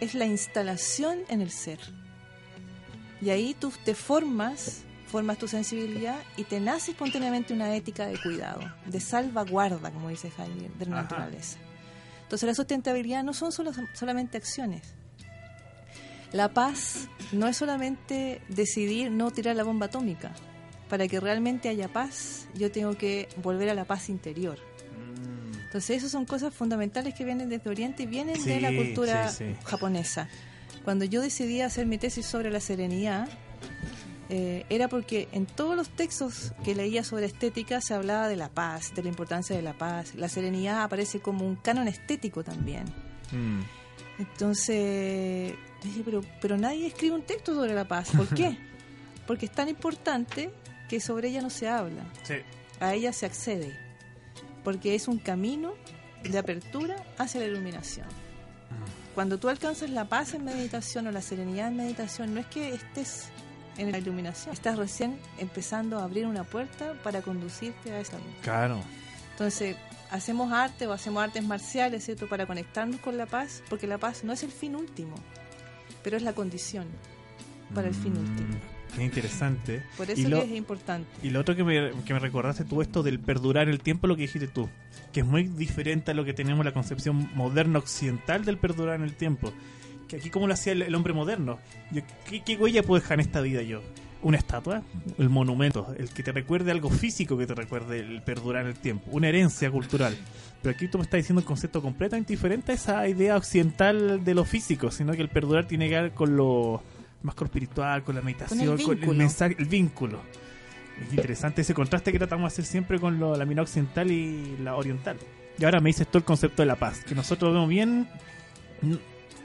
es la instalación en el ser. Y ahí tú te formas, formas tu sensibilidad y te nace espontáneamente una ética de cuidado, de salvaguarda, como dice Heidegger, de la Ajá. naturaleza. Entonces la sustentabilidad no son solo, solamente acciones. La paz no es solamente decidir no tirar la bomba atómica. Para que realmente haya paz, yo tengo que volver a la paz interior. Entonces, esas son cosas fundamentales que vienen desde Oriente y vienen de Sí, la cultura sí, sí. japonesa. Cuando yo decidí hacer mi tesis sobre la serenidad, eh, era porque en todos los textos que leía sobre estética se hablaba de la paz, de la importancia de la paz. La serenidad aparece como un canon estético también. Mm. Entonces, dije, pero, pero nadie escribe un texto sobre la paz. ¿Por qué? Porque es tan importante que sobre ella no se habla. Sí. A ella se accede. Porque es un camino de apertura hacia la iluminación. Cuando tú alcanzas la paz en meditación o la serenidad en meditación, no es que estés en la iluminación, estás recién empezando a abrir una puerta para conducirte a esa luz. Claro. Entonces, hacemos arte o hacemos artes marciales, ¿cierto? Para conectarnos con la paz, porque la paz no es el fin último, pero es la condición para el fin último. Qué interesante. Por eso Mm. y lo, que es importante. y lo otro que me, que me recordaste tú, esto del perdurar el tiempo, lo que dijiste tú, que es muy diferente a lo que tenemos la concepción moderna occidental del perdurar en el tiempo. Aquí, como lo hacía el, el hombre moderno? Yo, ¿qué, ¿Qué huella puedo dejar en esta vida yo? una estatua, el monumento, el que te recuerde algo físico que te recuerde el perdurar en el tiempo, una herencia cultural. Pero aquí tú me estás diciendo un concepto completamente diferente a esa idea occidental de lo físico, sino que el perdurar tiene que ver con lo más con espiritual, con la meditación, con el, mensaje, el vínculo. Es interesante ese contraste que tratamos de hacer siempre con lo- la mirada occidental y la oriental. Y ahora me dices tú el concepto de la paz, que nosotros vemos bien,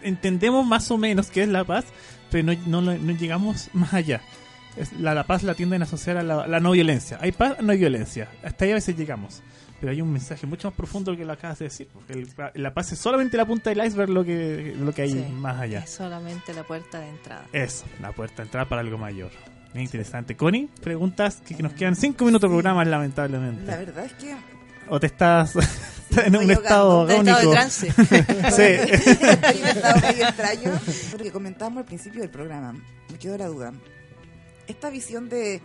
entendemos más o menos qué es la paz, pero no, no, no llegamos más allá. Es- la, la paz la tienden a asociar a la, la no violencia. Hay paz, no hay violencia. Hasta ahí a veces llegamos. Pero hay un mensaje mucho más profundo que lo acabas de decir. Porque el- la paz es solamente la punta del iceberg lo que, lo que hay Sí, más allá. Es solamente la puerta de entrada. Eso, la puerta de entrada para algo mayor. Bien interesante. Connie, preguntas que, que nos quedan cinco minutos de programa, lamentablemente. La verdad es que ¿O te estás en un estado agónico? trance. sí. Estoy en un estado medio extraño, porque comentábamos al principio del programa, me quedó la duda. Esta visión de,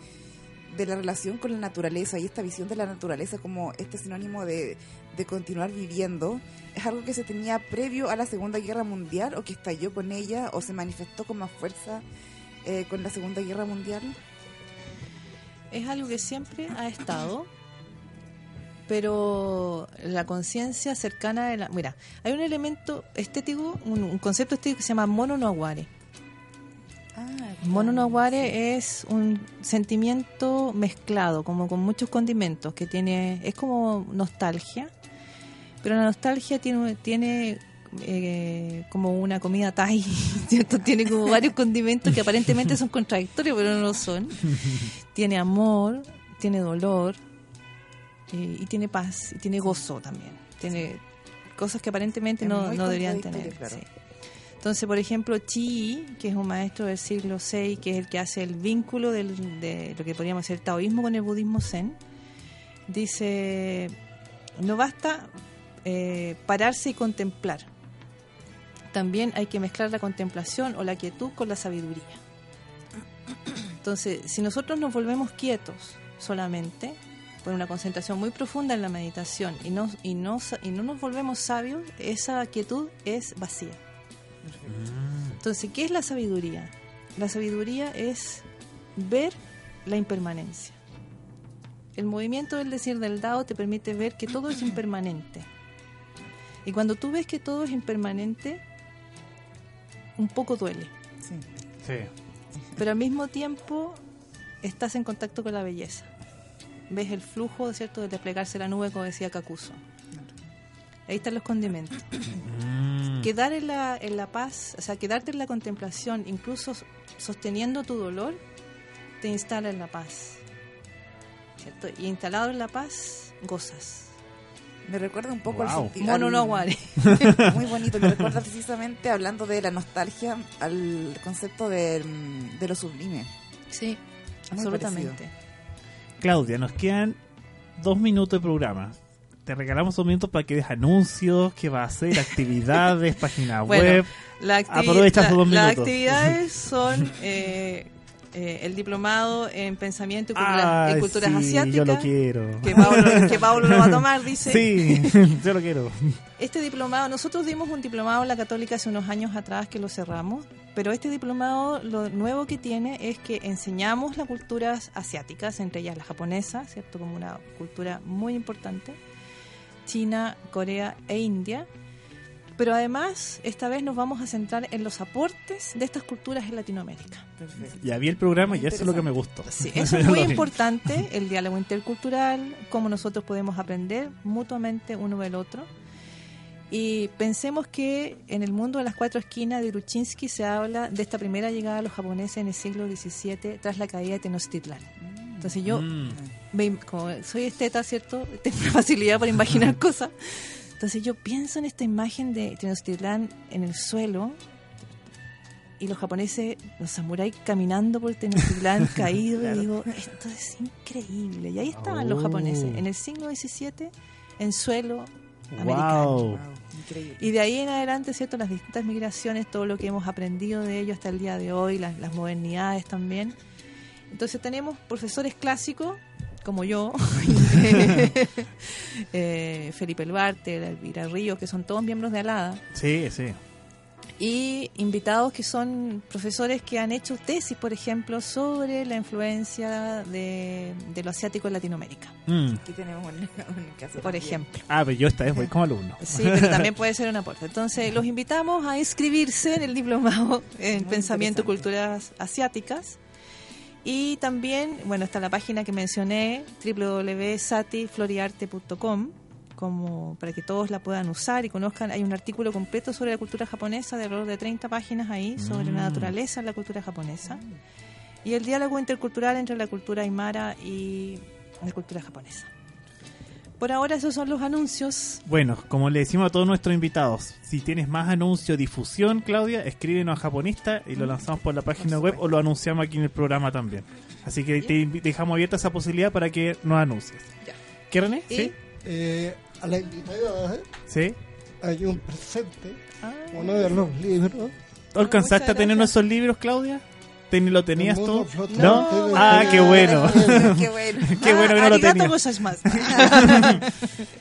de la relación con la naturaleza y esta visión de la naturaleza como este sinónimo de, de continuar viviendo, ¿es algo que se tenía previo a la Segunda Guerra Mundial o que estalló con ella o se manifestó con más fuerza eh, con la Segunda Guerra Mundial? es algo que siempre ha estado, pero la conciencia cercana de la... Mira, hay un elemento estético, un, un concepto estético que se llama mono no aguare. Mono no aguare es un sentimiento mezclado, como con muchos condimentos, que tiene... Es como nostalgia, pero la nostalgia tiene... tiene eh, como una comida thai, ¿cierto? Tiene como varios condimentos que aparentemente son contradictorios, pero no lo son tiene amor, tiene dolor eh, y tiene paz y tiene gozo también. Tiene cosas que aparentemente no, no deberían tener. claro. sí. Entonces, por ejemplo, Chi, que es un maestro del siglo VI, que es el que hace el vínculo del- de lo que podríamos decir taoísmo con el budismo zen, dice, no basta eh, pararse y contemplar. También hay que mezclar la contemplación o la quietud con la sabiduría. Entonces, si nosotros nos volvemos quietos solamente, por una concentración muy profunda en la meditación, y no, y no, sa- y no nos volvemos sabios, esa quietud es vacía. Entonces, ¿qué es la sabiduría? La sabiduría es ver la impermanencia. El movimiento del decir del Dao te permite ver que todo es impermanente. Y cuando tú ves que todo es impermanente, un poco duele. Sí. Pero al mismo tiempo estás en contacto con la belleza. Ves el flujo, ¿cierto?, de desplegarse la nube, como decía Cacuso. Ahí están los condimentos. Quedar en la, en la paz, o sea, quedarte en la contemplación, incluso sosteniendo tu dolor, te instala en la paz. ¿Cierto? Y instalado en la paz, gozas. Me recuerda un poco Wow. al no aguare. Muy bonito, me recuerda precisamente hablando de la nostalgia al concepto de, de lo sublime. Sí, Muy absolutamente. parecido. Claudia, nos quedan dos minutos de programa. Te regalamos dos minutos para que des anuncios, qué va a hacer, actividades, página Bueno, web. la activi- Aprovecha la- esos dos Las minutos. actividades son eh, eh, el diplomado en pensamiento y, cultura- y culturas sí, asiáticas. yo lo quiero. Que Pablo, que Pablo lo va a tomar, dice. Sí, yo lo quiero. Este diplomado, nosotros dimos un diplomado en la Católica hace unos años atrás que lo cerramos, pero este diplomado lo nuevo que tiene es que enseñamos las culturas asiáticas, entre ellas la japonesa, ¿cierto? Como una cultura muy importante, China, Corea e India. Pero además, esta vez nos vamos a centrar en los aportes de estas culturas en Latinoamérica. Ya vi el programa y eso es lo que me gustó. Sí, eso es muy importante, el diálogo intercultural, cómo nosotros podemos aprender mutuamente uno del otro. Y pensemos que en el mundo de las cuatro esquinas de Gruchinsky se habla de esta primera llegada de los japoneses en el siglo XVII tras la caída de Tenochtitlán. Entonces yo, Mm. me- como soy esteta, ¿cierto? Tengo facilidad para imaginar cosas. Entonces yo pienso en esta imagen de Tenochtitlán en el suelo y los japoneses, los samuráis caminando por Tenochtitlán caído Claro. y digo, esto es increíble. Y ahí estaban los Oh. japoneses en el siglo XVII en suelo Wow. americano. Increíble. Y de ahí en adelante, ¿cierto? Las distintas migraciones, todo lo que hemos aprendido de ello hasta el día de hoy, las, las modernidades también. Entonces tenemos profesores clásicos, como yo, eh, Felipe Luarte, Elvira Ríos, que son todos miembros de Alada. Sí, sí. y invitados que son profesores que han hecho tesis, por ejemplo, sobre la influencia de, de lo asiático en Latinoamérica. Mm. Aquí tenemos un, un caso. Por también. ejemplo. Ah, pero yo esta vez voy como alumno. Sí, pero también puede ser un aporte. Entonces, los invitamos a inscribirse en el diplomado en Pensamiento y Culturas Asiáticas. Y también, bueno, está la página que mencioné, www.satifloriarte.com, como para que todos la puedan usar y conozcan. Hay un artículo completo sobre la cultura japonesa de alrededor de 30 páginas ahí, sobre Mm. la naturaleza de la cultura japonesa. Y el diálogo intercultural entre la cultura aymara y la cultura japonesa. Por ahora esos son los anuncios. Bueno, como le decimos a todos nuestros invitados, si tienes más anuncio, difusión, Claudia, escríbenos a Japonista y lo lanzamos por la página web o lo anunciamos aquí en el programa también. Así que te dejamos abierta esa posibilidad para que nos anuncies. ¿Qué, René? ¿Sí? Eh, a la invitada ¿Sí? hay un presente, Ah. uno de los libros. ¿Tú ¿Alcanzaste a tener esos libros, Claudia? ¿Ten- ¿Lo tenías tú? ¿No? Ah, qué bueno. Qué bueno. Qué bueno que no lo Arigato tenía. gozaimasu.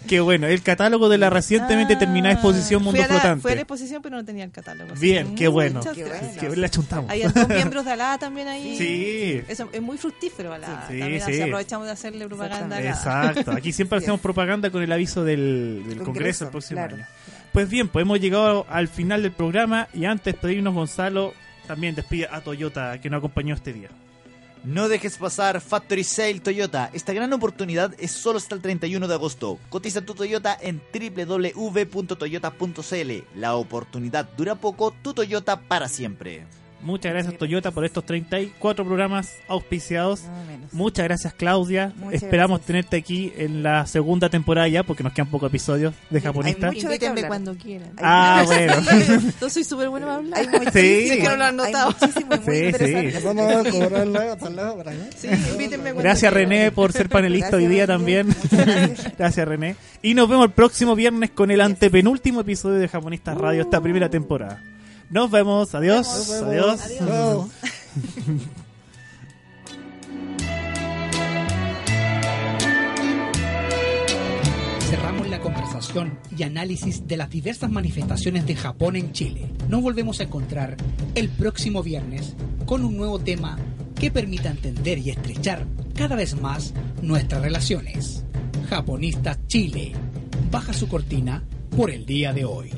Qué bueno. El catálogo de la recientemente terminada exposición Mundo Fui la, Flotante. fui a la exposición, pero no tenía el catálogo. Bien, qué bueno. Qué la chuntamos. Hay dos miembros de ALA también ahí. Sí. Eso es muy fructífero ALA. Sí, también sí. aprovechamos de hacerle propaganda a ALA. Exacto. Aquí siempre hacemos propaganda con el aviso del, del Congreso, Congreso, el próximo claro. año. Pues bien, pues hemos llegado al final del programa y antes de pedirnos Gonzalo, también despide a Toyota que nos acompañó este día. No dejes pasar Factory Sale Toyota. Esta gran oportunidad es solo hasta el 31 de agosto. Cotiza tu Toyota en www.toyota.cl. La oportunidad dura poco, tu Toyota para siempre. Muchas gracias Toyota por estos 34 programas auspiciados. Muchas gracias Claudia. Muchas Esperamos tenerte aquí en la segunda temporada ya porque nos quedan pocos episodios de japonista. mucho de qué Invítenme hablar. cuando quieran. Ah, bueno. Yo soy súper bueno para hablar. Hay Sí. Que no lo han notado. Sí, sí. Vamos a cobrar la palabra. ¿eh? Sí, invítenme cuando Gracias. René por ser panelista hoy día también. Gracias. Gracias René. Y nos vemos el próximo viernes con el antepenúltimo episodio de Japonistas Radio esta primera temporada. Nos vemos. Adiós. Nos vemos. Adiós. Chao. Cerramos la conversación y análisis de las diversas manifestaciones de Japón en Chile. Nos volvemos a encontrar el próximo viernes con un nuevo tema que permita entender y estrechar cada vez más nuestras relaciones. Japonistas Chile baja su cortina por el día de hoy.